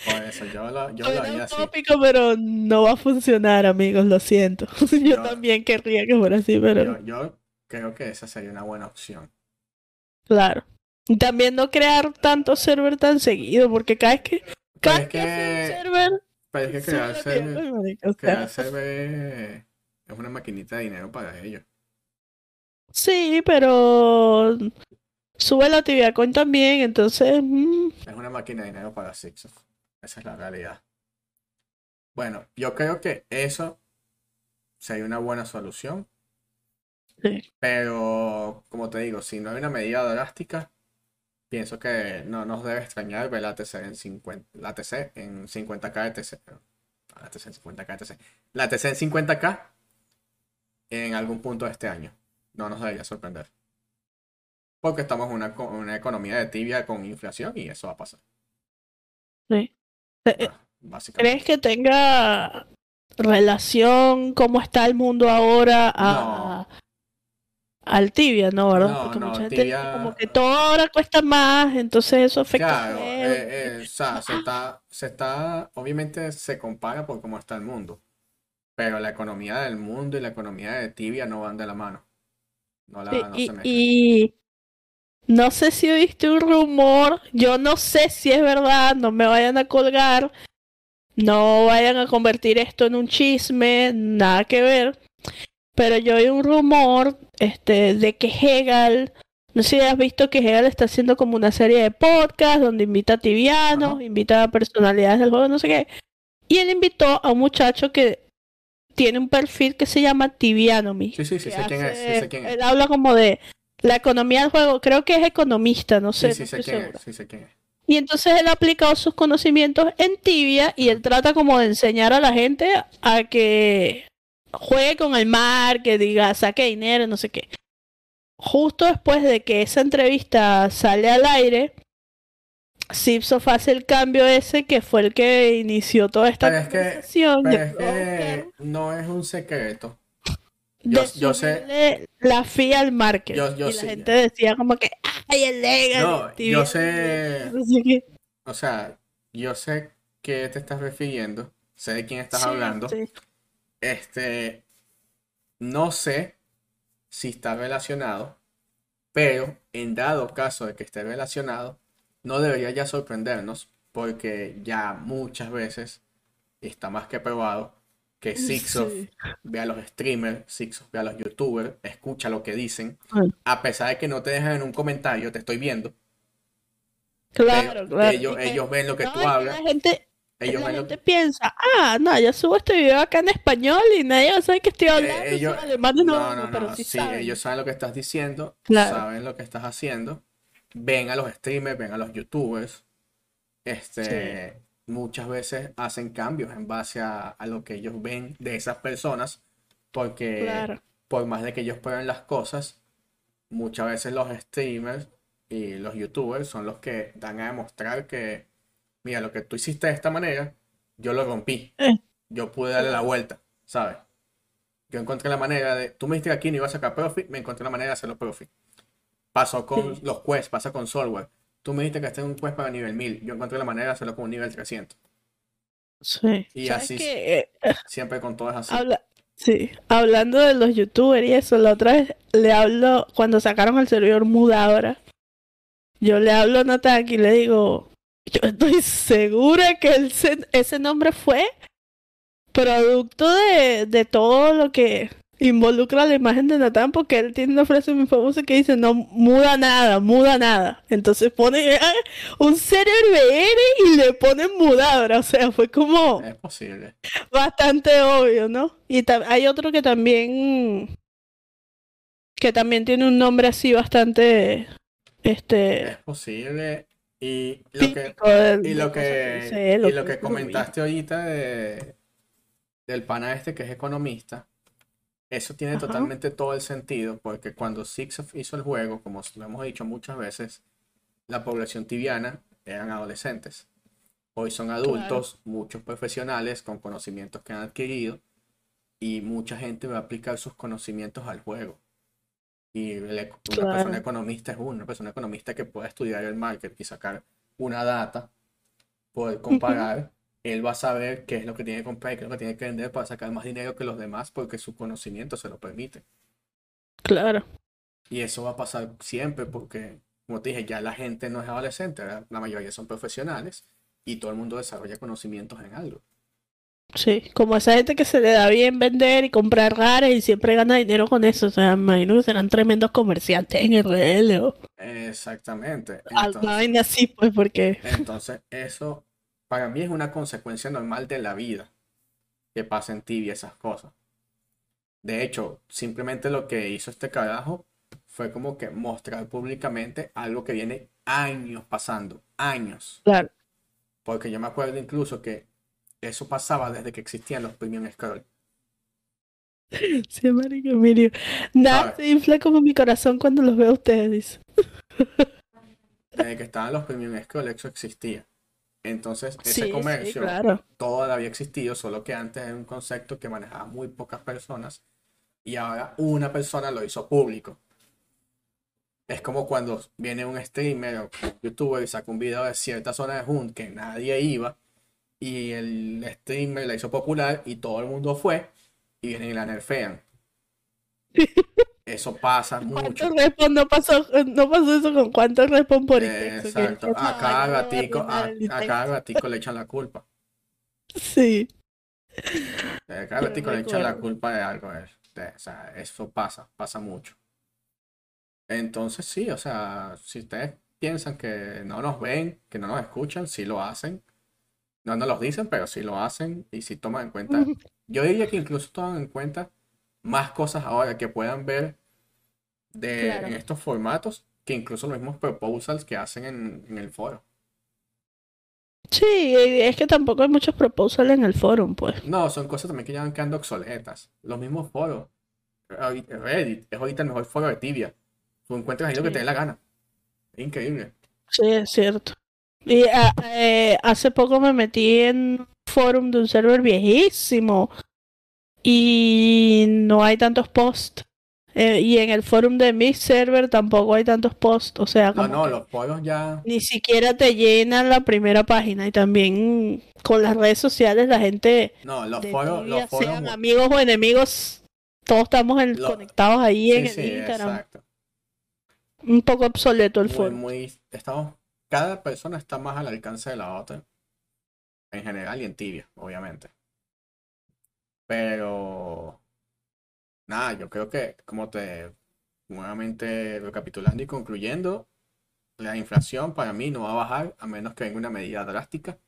Por eso yo lo, yo lo Suena haría así. utópico, pero no va a funcionar, amigos, lo siento. [laughs] Yo Yo- también querría que fuera así, pero Yo, yo creo que esa sería una buena opción. claro. Y también no crear tanto server tan seguido, porque cada vez que, es que server, Pero es crear server, tibia coin, marica, o sea. crear server es una maquinita de dinero para ellos. Sí, pero sube la tibia coin también, entonces mm, Es una máquina de dinero para Sixof. Esa es la realidad. Bueno, yo creo que eso sería una buena solución. sí. Pero, como te digo, si no hay una medida drástica, pienso que no nos debe extrañar ver la TC en 50, la TC en 50k de TC. La TC en 50k de TC. La TC en 50k en algún punto de este año. No nos debería sorprender. Porque estamos en una, una economía de tibia con inflación y eso va a pasar. sí. Eh, eh, Ah, Básicamente. ¿Crees que tenga relación cómo está el mundo ahora a, al tibia, no, verdad? No, Porque no, mucha gente Tibia- como que todo ahora cuesta más, entonces eso afecta Claro, eh, eh, o sea, se está, se está, obviamente se compara por cómo está el mundo, pero la economía del mundo y la economía de Tibia no van de la mano. No la, Sí, no y, se y no sé si oíste un rumor, yo no sé si es verdad, no me vayan a colgar, no vayan a convertir esto en un chisme, nada que ver, pero yo oí un rumor este, de que Hegel, no sé si has visto que Hegel está haciendo como una serie de podcasts donde invita a tibianos, Ajá. invita a personalidades del juego, no sé qué, y él invitó a un muchacho que tiene un perfil que se llama Tibianomy Sí, sí, sí, sé quién es, sí sé quién es. Él habla como de la economía del juego. Creo que es economista, no sé. Sí, sí no sé estoy quién segura. es, sí sé quién es. Y entonces él ha aplicado sus conocimientos en Tibia y él trata como de enseñar a la gente a que juegue con el mar, que diga saque dinero, no sé qué. Justo después de que esa entrevista sale al aire, Sipsof hace el cambio ese que fue el que inició toda esta Pero es que- conversación. Pero Yo es que no es un secreto. Yo- yo sé- la fee al market. Yo- yo y la gente decía como que, ay, el legal. No, yo sé, o sea, yo sé qué te estás refiriendo, sé de quién estás Sí, hablando. sí. Este, no sé si está relacionado, pero en dado caso de que esté relacionado, no debería ya sorprendernos, porque ya muchas veces está más que probado que Sixof Sí. ve a los streamers, Sixof ve a los youtubers, escucha lo que dicen, Bueno, a pesar de que no te dejan en un comentario, te estoy viendo, Claro, claro. ellos, ellos ven lo que no, tú hablas, La gente, ellos la lo gente que... piensa, ah, no, yo subo este video acá en español y nadie va a saber que estoy hablando. Eh, ellos, esos alemanes no, no, no, pero no, sí, sí, saben. ellos saben lo que estás diciendo, Claro. saben lo que estás haciendo, ven a los streamers, ven a los youtubers, este, muchas veces hacen cambios en base a, a lo que ellos ven de esas personas, porque Claro. por más de que ellos prueben las cosas, muchas veces los streamers y los youtubers son los que dan a demostrar que, mira, lo que tú hiciste de esta manera, yo lo rompí, Eh. yo pude darle la vuelta, ¿sabes? Yo encontré la manera de, tú me dijiste que aquí no iba a sacar profit, me encontré la manera de hacerlo profit. Pasó con Sí. los quests, pasa con software. Tú me dijiste que este es un quest para nivel 1000, yo encontré la manera de hacerlo como nivel 300. Sí. Y ¿Sabes así- qué? Eh, [laughs] Siempre con todo es así. Habla, sí, hablando de los youtubers y eso, la otra vez le hablo, cuando sacaron el servidor Mudabra, yo le hablo a Nataki y le digo, yo estoy segura que el ese nombre fue producto de, de todo lo que involucra la imagen de Natán, porque él tiene una frase muy famosa que dice, no muda nada, muda nada. Entonces pone ah, un VR y le ponen Mudabra, o sea, fue como Es posible. bastante obvio, ¿no? Y hay otro que también que también tiene un nombre así bastante este Es posible. Y lo que, y lo que, y lo que comentaste ahorita de, del pana este que es economista, eso tiene Ajá. totalmente todo el sentido, porque cuando Sixof hizo el juego, como lo hemos dicho muchas veces, la población tibiana eran adolescentes. Hoy son adultos, muchos profesionales con conocimientos que han adquirido y mucha gente va a aplicar sus conocimientos al juego. Y una persona economista es una persona economista que puede estudiar el market y sacar una data, poder comparar. Él va a saber qué es lo que tiene que comprar y qué es lo que tiene que vender para sacar más dinero que los demás porque su conocimiento se lo permite. Claro. Y eso va a pasar siempre porque, como te dije, ya la gente no es adolescente, la mayoría son profesionales y todo el mundo desarrolla conocimientos en algo. Sí, como esa gente que se le da bien vender y comprar raras y siempre gana dinero con eso. O sea, me imagino que serán tremendos comerciantes en RL. Exactamente. Entonces, así, pues, porque. Entonces, eso para mí es una consecuencia normal de la vida que pasa en ti y esas cosas. De hecho, simplemente lo que hizo este carajo fue como que mostrar públicamente algo que viene años pasando, años. Claro. Porque yo me acuerdo incluso que eso pasaba desde que existían los premium scroll. [laughs] Sí, marico, Mirio. Nada se infla como mi corazón cuando los veo a ustedes. Desde que estaban los premium scroll, eso existía. Entonces, ese comercio todavía había existido, solo que antes era un concepto que manejaba muy pocas personas y ahora una persona lo hizo público. Es como cuando viene un streamer o un youtuber y saca un video de cierta zona de Hunt que nadie iba y el streamer la hizo popular y todo el mundo fue y vienen y la nerfean. [laughs] Eso pasa mucho. No pasó, no pasó eso con cuántos respon por Exacto. A cada gatico, a, cada gatico le echan la culpa. Sí. A cada gatico le echan la culpa de algo. O sea, eso pasa, pasa mucho. Entonces sí, o sea, si ustedes piensan que no nos ven, que no nos escuchan, sí lo hacen. No nos lo dicen, pero sí lo hacen y sí toman en cuenta. Yo diría que incluso toman en cuenta más cosas ahora que puedan ver de, en estos formatos que incluso los mismos proposals que hacen en, el foro. Sí, es que tampoco hay muchos proposals en el foro, pues. No, son cosas también que ya van quedando obsoletas. Los mismos foros. Reddit es ahorita el mejor foro de tibia. Tú encuentras ahí lo que te dé la gana. Es increíble. Sí, es cierto. Y ah, eh, hace poco me metí en un forum de un server viejísimo y no hay tantos posts. Eh, y en el forum de mi server tampoco hay tantos posts. O sea, no, no, los foros ya. Ni siquiera te llenan la primera página. Y también con las redes sociales la gente. No, los foros. Los foros... Sean amigos o enemigos, todos estamos conectados ahí en el Instagram. Exacto. Un poco obsoleto el foro. Muy, estamos cada persona está más al alcance de la otra. En general y en tibia, obviamente. Pero. Nada, yo creo que, como te. Nuevamente recapitulando y concluyendo, la inflación para mí no va a bajar a menos que venga una medida drástica.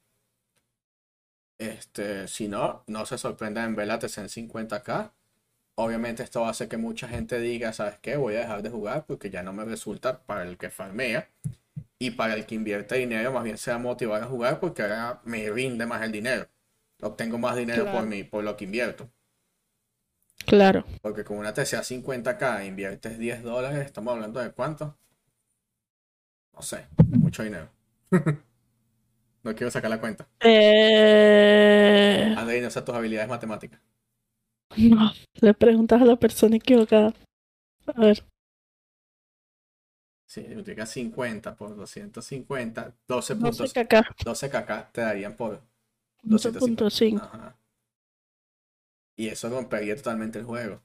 Este, si no, no se sorprenda en ver la en 50k. Obviamente esto hacer que mucha gente diga, ¿sabes qué? Voy a dejar de jugar porque ya no me resulta para el que farmea. Y para el que invierte dinero, más bien se va a motivar a jugar porque ahora me rinde más el dinero. Obtengo más dinero por, mí, por lo que invierto. Claro. Porque con una TCA 50k inviertes 10 dólares, estamos hablando de cuánto? No sé, mucho dinero. [laughs] no quiero sacar la cuenta. Eh... Andrei, no sé tus habilidades matemáticas. No, le preguntas a la persona equivocada. A ver. Si multiplica 50 por 250, 12 puntos. 12 kk. 12 kk te darían por 12.5. Y eso rompería totalmente el juego.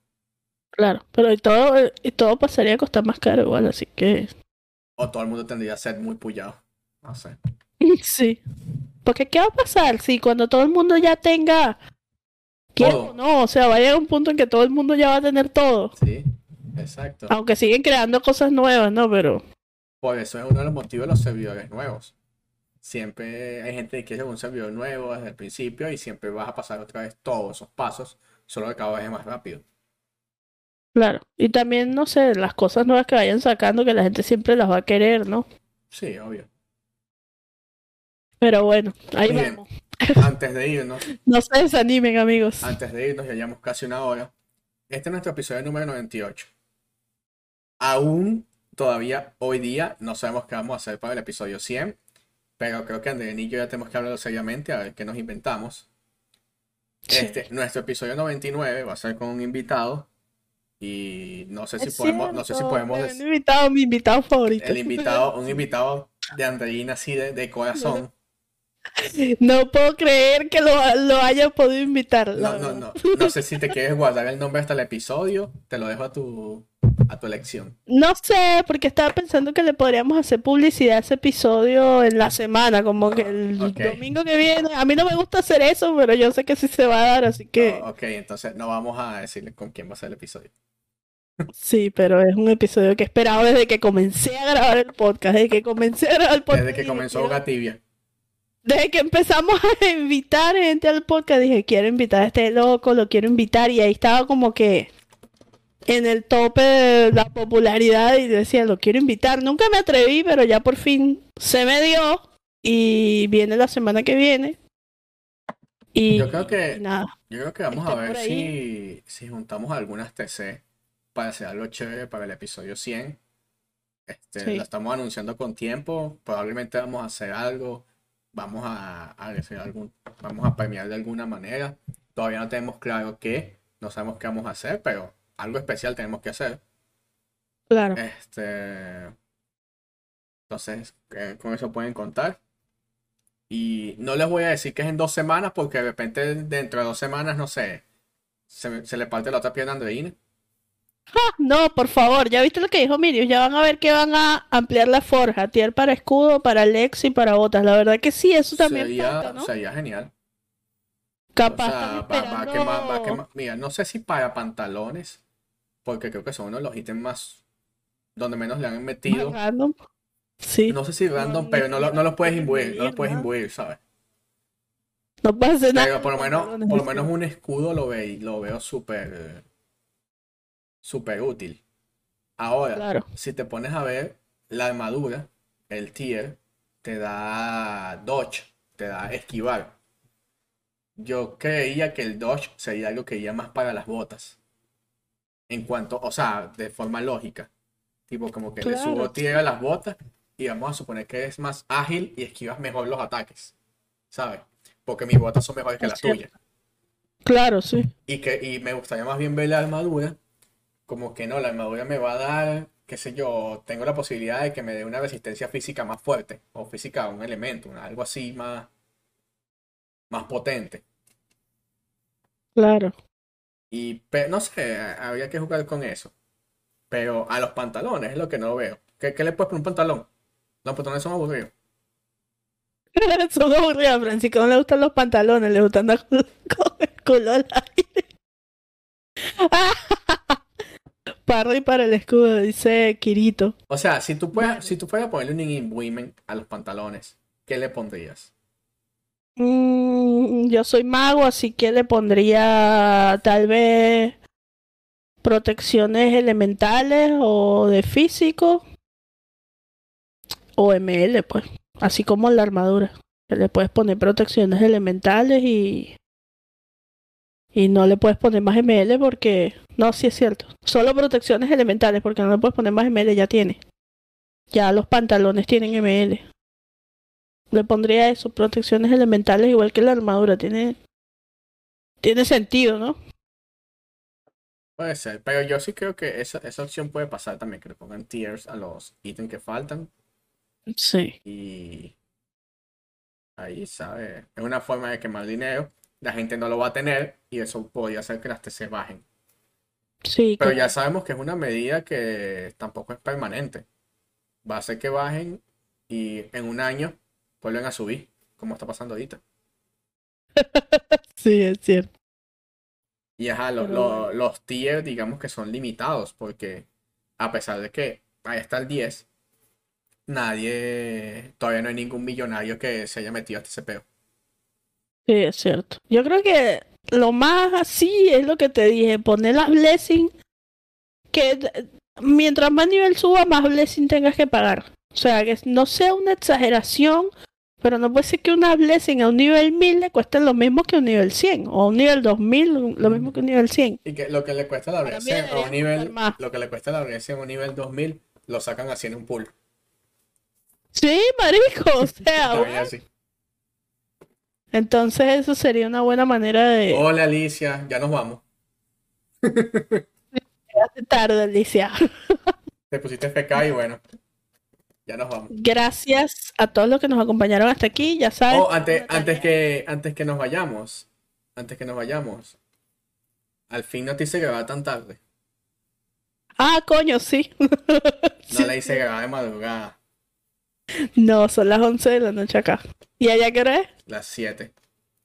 Claro, pero y todo, y todo pasaría a costar más caro igual, así que... O todo el mundo tendría a ser muy pullado. No sé. [laughs] Sí. Porque ¿qué va a pasar si cuando todo el mundo ya tenga... Quiero, no, o sea, va a llegar un punto en que todo el mundo ya va a tener todo. Sí. Exacto. Aunque siguen creando cosas nuevas, ¿no? Pero. Por eso es uno de los motivos de los servidores nuevos. Siempre hay gente que quiere un servidor nuevo desde el principio y siempre vas a pasar otra vez todos esos pasos, solo que cada vez es más rápido. Claro. Y también, no sé, las cosas nuevas que vayan sacando, que la gente siempre las va a querer, ¿no? Sí, obvio. Pero bueno, ahí vamos. Antes de irnos. [laughs] no se desanimen, amigos. Antes de irnos, ya llevamos casi una hora. Este es nuestro episodio número 98 aún todavía hoy día no sabemos qué vamos a hacer para el episodio 100. pero creo que Andrés y yo ya tenemos que hablarlo seriamente a ver qué nos inventamos. Sí. Este, nuestro episodio 99 va a ser con un invitado y no sé si Es podemos, no sé si cierto, podemos el invitado, mi invitado favorito. el invitado, un invitado de Andreina así de, de corazón. [laughs] No puedo creer que lo, lo haya podido invitar. No, no, no. No sé si te quieres guardar el nombre hasta el episodio, te lo dejo a tu, a tu elección. No sé, porque estaba pensando que le podríamos hacer publicidad a ese episodio en la semana, como que el Ok. domingo que viene. A mí no me gusta hacer eso, pero yo sé que sí se va a dar, así que Oh, ok, entonces no vamos a decirle con quién va a ser el episodio. sí, pero es un episodio que he esperado desde que comencé a grabar el podcast, desde que comencé a grabar el podcast. Desde que comenzó quiero- Hoga Tibia. Desde que empezamos a invitar gente al podcast, dije, quiero invitar a este loco, lo quiero invitar, y ahí estaba como que en el tope de la popularidad y decía, lo quiero invitar. Nunca me atreví, pero ya por fin se me dio y viene la semana que viene. Y, Yo creo que- nada, Yo creo que vamos a ver si, si juntamos algunas TC para hacer algo chévere para el episodio 100. Este, Sí. Lo estamos anunciando con tiempo. Probablemente vamos a hacer algo. Vamos a, a hacer algún, vamos a premiar de alguna manera. Todavía no tenemos claro qué. No sabemos qué vamos a hacer, pero algo especial tenemos que hacer. claro. Este, entonces, eh, con eso pueden contar. Y no les voy a decir que es en dos semanas, porque de repente dentro de dos semanas, no sé, se, se le parte la otra pierna a Andreina. [laughs] No, por favor, ya viste lo que dijo Miriam, ya van a ver que van a ampliar la forja, tier para escudo, para Lex y para botas. La verdad que sí, eso también Sería, falta, ¿no? sería genial. O Capaz sea, va, quemar, va quemar- Mira, no sé si para pantalones, porque creo que son uno de los ítems más donde menos le han metido. Random. Sí, no, No sé si random, pero no, lo- no los puedes imbuir, no los puedes ¿no? imbuir, ¿sabes? puede hacer nada. Pero por lo menos, por lo menos un escudo lo, ve, lo veo súper súper útil. Ahora, Claro, si te pones a ver la armadura, el tier, te da dodge, te da esquivar. Yo creía que el dodge sería algo que iría más para las botas. En cuanto, o sea, de forma lógica. Tipo, como que le Claro. subo tier a las botas y vamos a suponer que es más ágil y esquivas mejor los ataques. ¿Sabes? Porque mis botas son mejores que las tuyas. claro, sí. Y que y me gustaría más bien ver la armadura. Como que no, la armadura me va a dar, qué sé yo, tengo la posibilidad de que me dé una resistencia física más fuerte. O física a un elemento, algo así más, más potente. Claro. Y no sé, habría que jugar con eso. Pero a los pantalones es lo que no veo. ¿Qué, qué le puedes poner un pantalón? Los pantalones son aburridos. [laughs] Son aburridas, Francisco. No le gustan los pantalones, le gustan andar [laughs] con el culo al aire. [laughs] Parry para el escudo, dice Kirito. O sea, si tú, puedes, si tú fueras a ponerle un a los pantalones, ¿qué le pondrías? Mm, yo soy mago, así que le pondría tal vez protecciones elementales o de físico o ML, pues, así como la armadura. Que le puedes poner protecciones elementales y y no le puedes poner más ML porque no, sí es cierto. Solo protecciones elementales porque no le puedes poner más ML, ya tiene. Ya los pantalones tienen ML. Le pondría eso, protecciones elementales igual que la armadura. Tiene, tiene sentido, ¿no? Puede ser, pero yo sí creo que esa, esa opción puede pasar también, que le pongan tiers a los ítems que faltan Sí. y ahí, ¿sabes? Es una forma de quemar dinero, la gente no lo va a tener y eso podría hacer que las TC bajen. Sí, Pero que- ya sabemos que es una medida que tampoco es permanente. Va a hacer que bajen y en un año vuelven a subir, como está pasando ahorita. [laughs] sí, es cierto. Y ajá, Pero los tiers, digamos que son limitados, porque a pesar de que ahí está el 10, nadie, todavía no hay ningún millonario que se haya metido a este cepeo. Sí, es cierto. Yo creo que lo más así es lo que te dije, poner las blessing, que mientras más nivel suba, más blessing tengas que pagar. O sea, que no sea una exageración, pero no puede ser que una blessing a un nivel 1000 le cueste lo mismo que un nivel 100, o a un nivel 2000 lo mismo que un nivel 100. Y que lo que le cuesta la blessing a un nivel, más. lo que le cuesta la blessing a un nivel 2000, lo sacan así en un pool. Sí, marico, o [laughs] sea, así. Entonces eso sería una buena manera de Hola Alicia, ya nos vamos. Llegaste tarde, Alicia. Te pusiste FK y bueno, ya nos vamos. Gracias a todos los que nos acompañaron hasta aquí, ya saben. Oh, antes, antes que, antes que nos vayamos, antes que nos vayamos, al fin no te hice grabar tan tarde. Ah, coño, sí. No la hice grabar de madrugada, No, son las 11 de la noche acá. ¿Y allá qué hora es? las 7.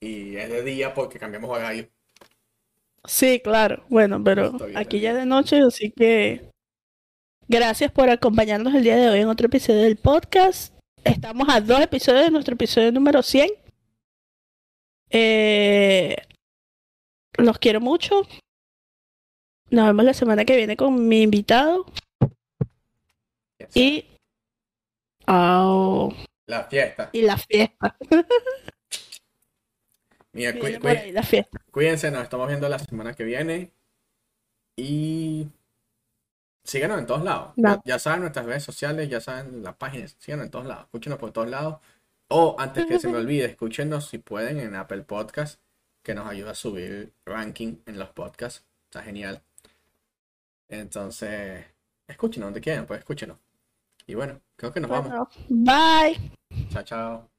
Y es de día porque cambiamos horario. Sí, claro. Bueno, pero bien, aquí ya bien. de noche, así que gracias por acompañarnos el día de hoy en otro episodio del podcast. Estamos a dos episodios de nuestro episodio número 100. Eh, los quiero mucho. Nos vemos la semana que viene con mi invitado y oh, La fiesta. y la fiesta. [laughs] Mira, cu- Viene por cu- ahí la fiesta. cuídense, nos estamos viendo la semana que viene. Y síganos en todos lados. No. Ya saben nuestras redes sociales, ya saben las páginas. Síganos en todos lados. Escúchenos por todos lados. O antes que se me [laughs] olvide, escúchenos si pueden en Apple Podcast, que nos ayuda a subir ranking en los podcasts. Está genial. Entonces, escúchenos donde quieran, pues escúchenos. Y bueno, creo que nos vamos. Bye. Chao, chao.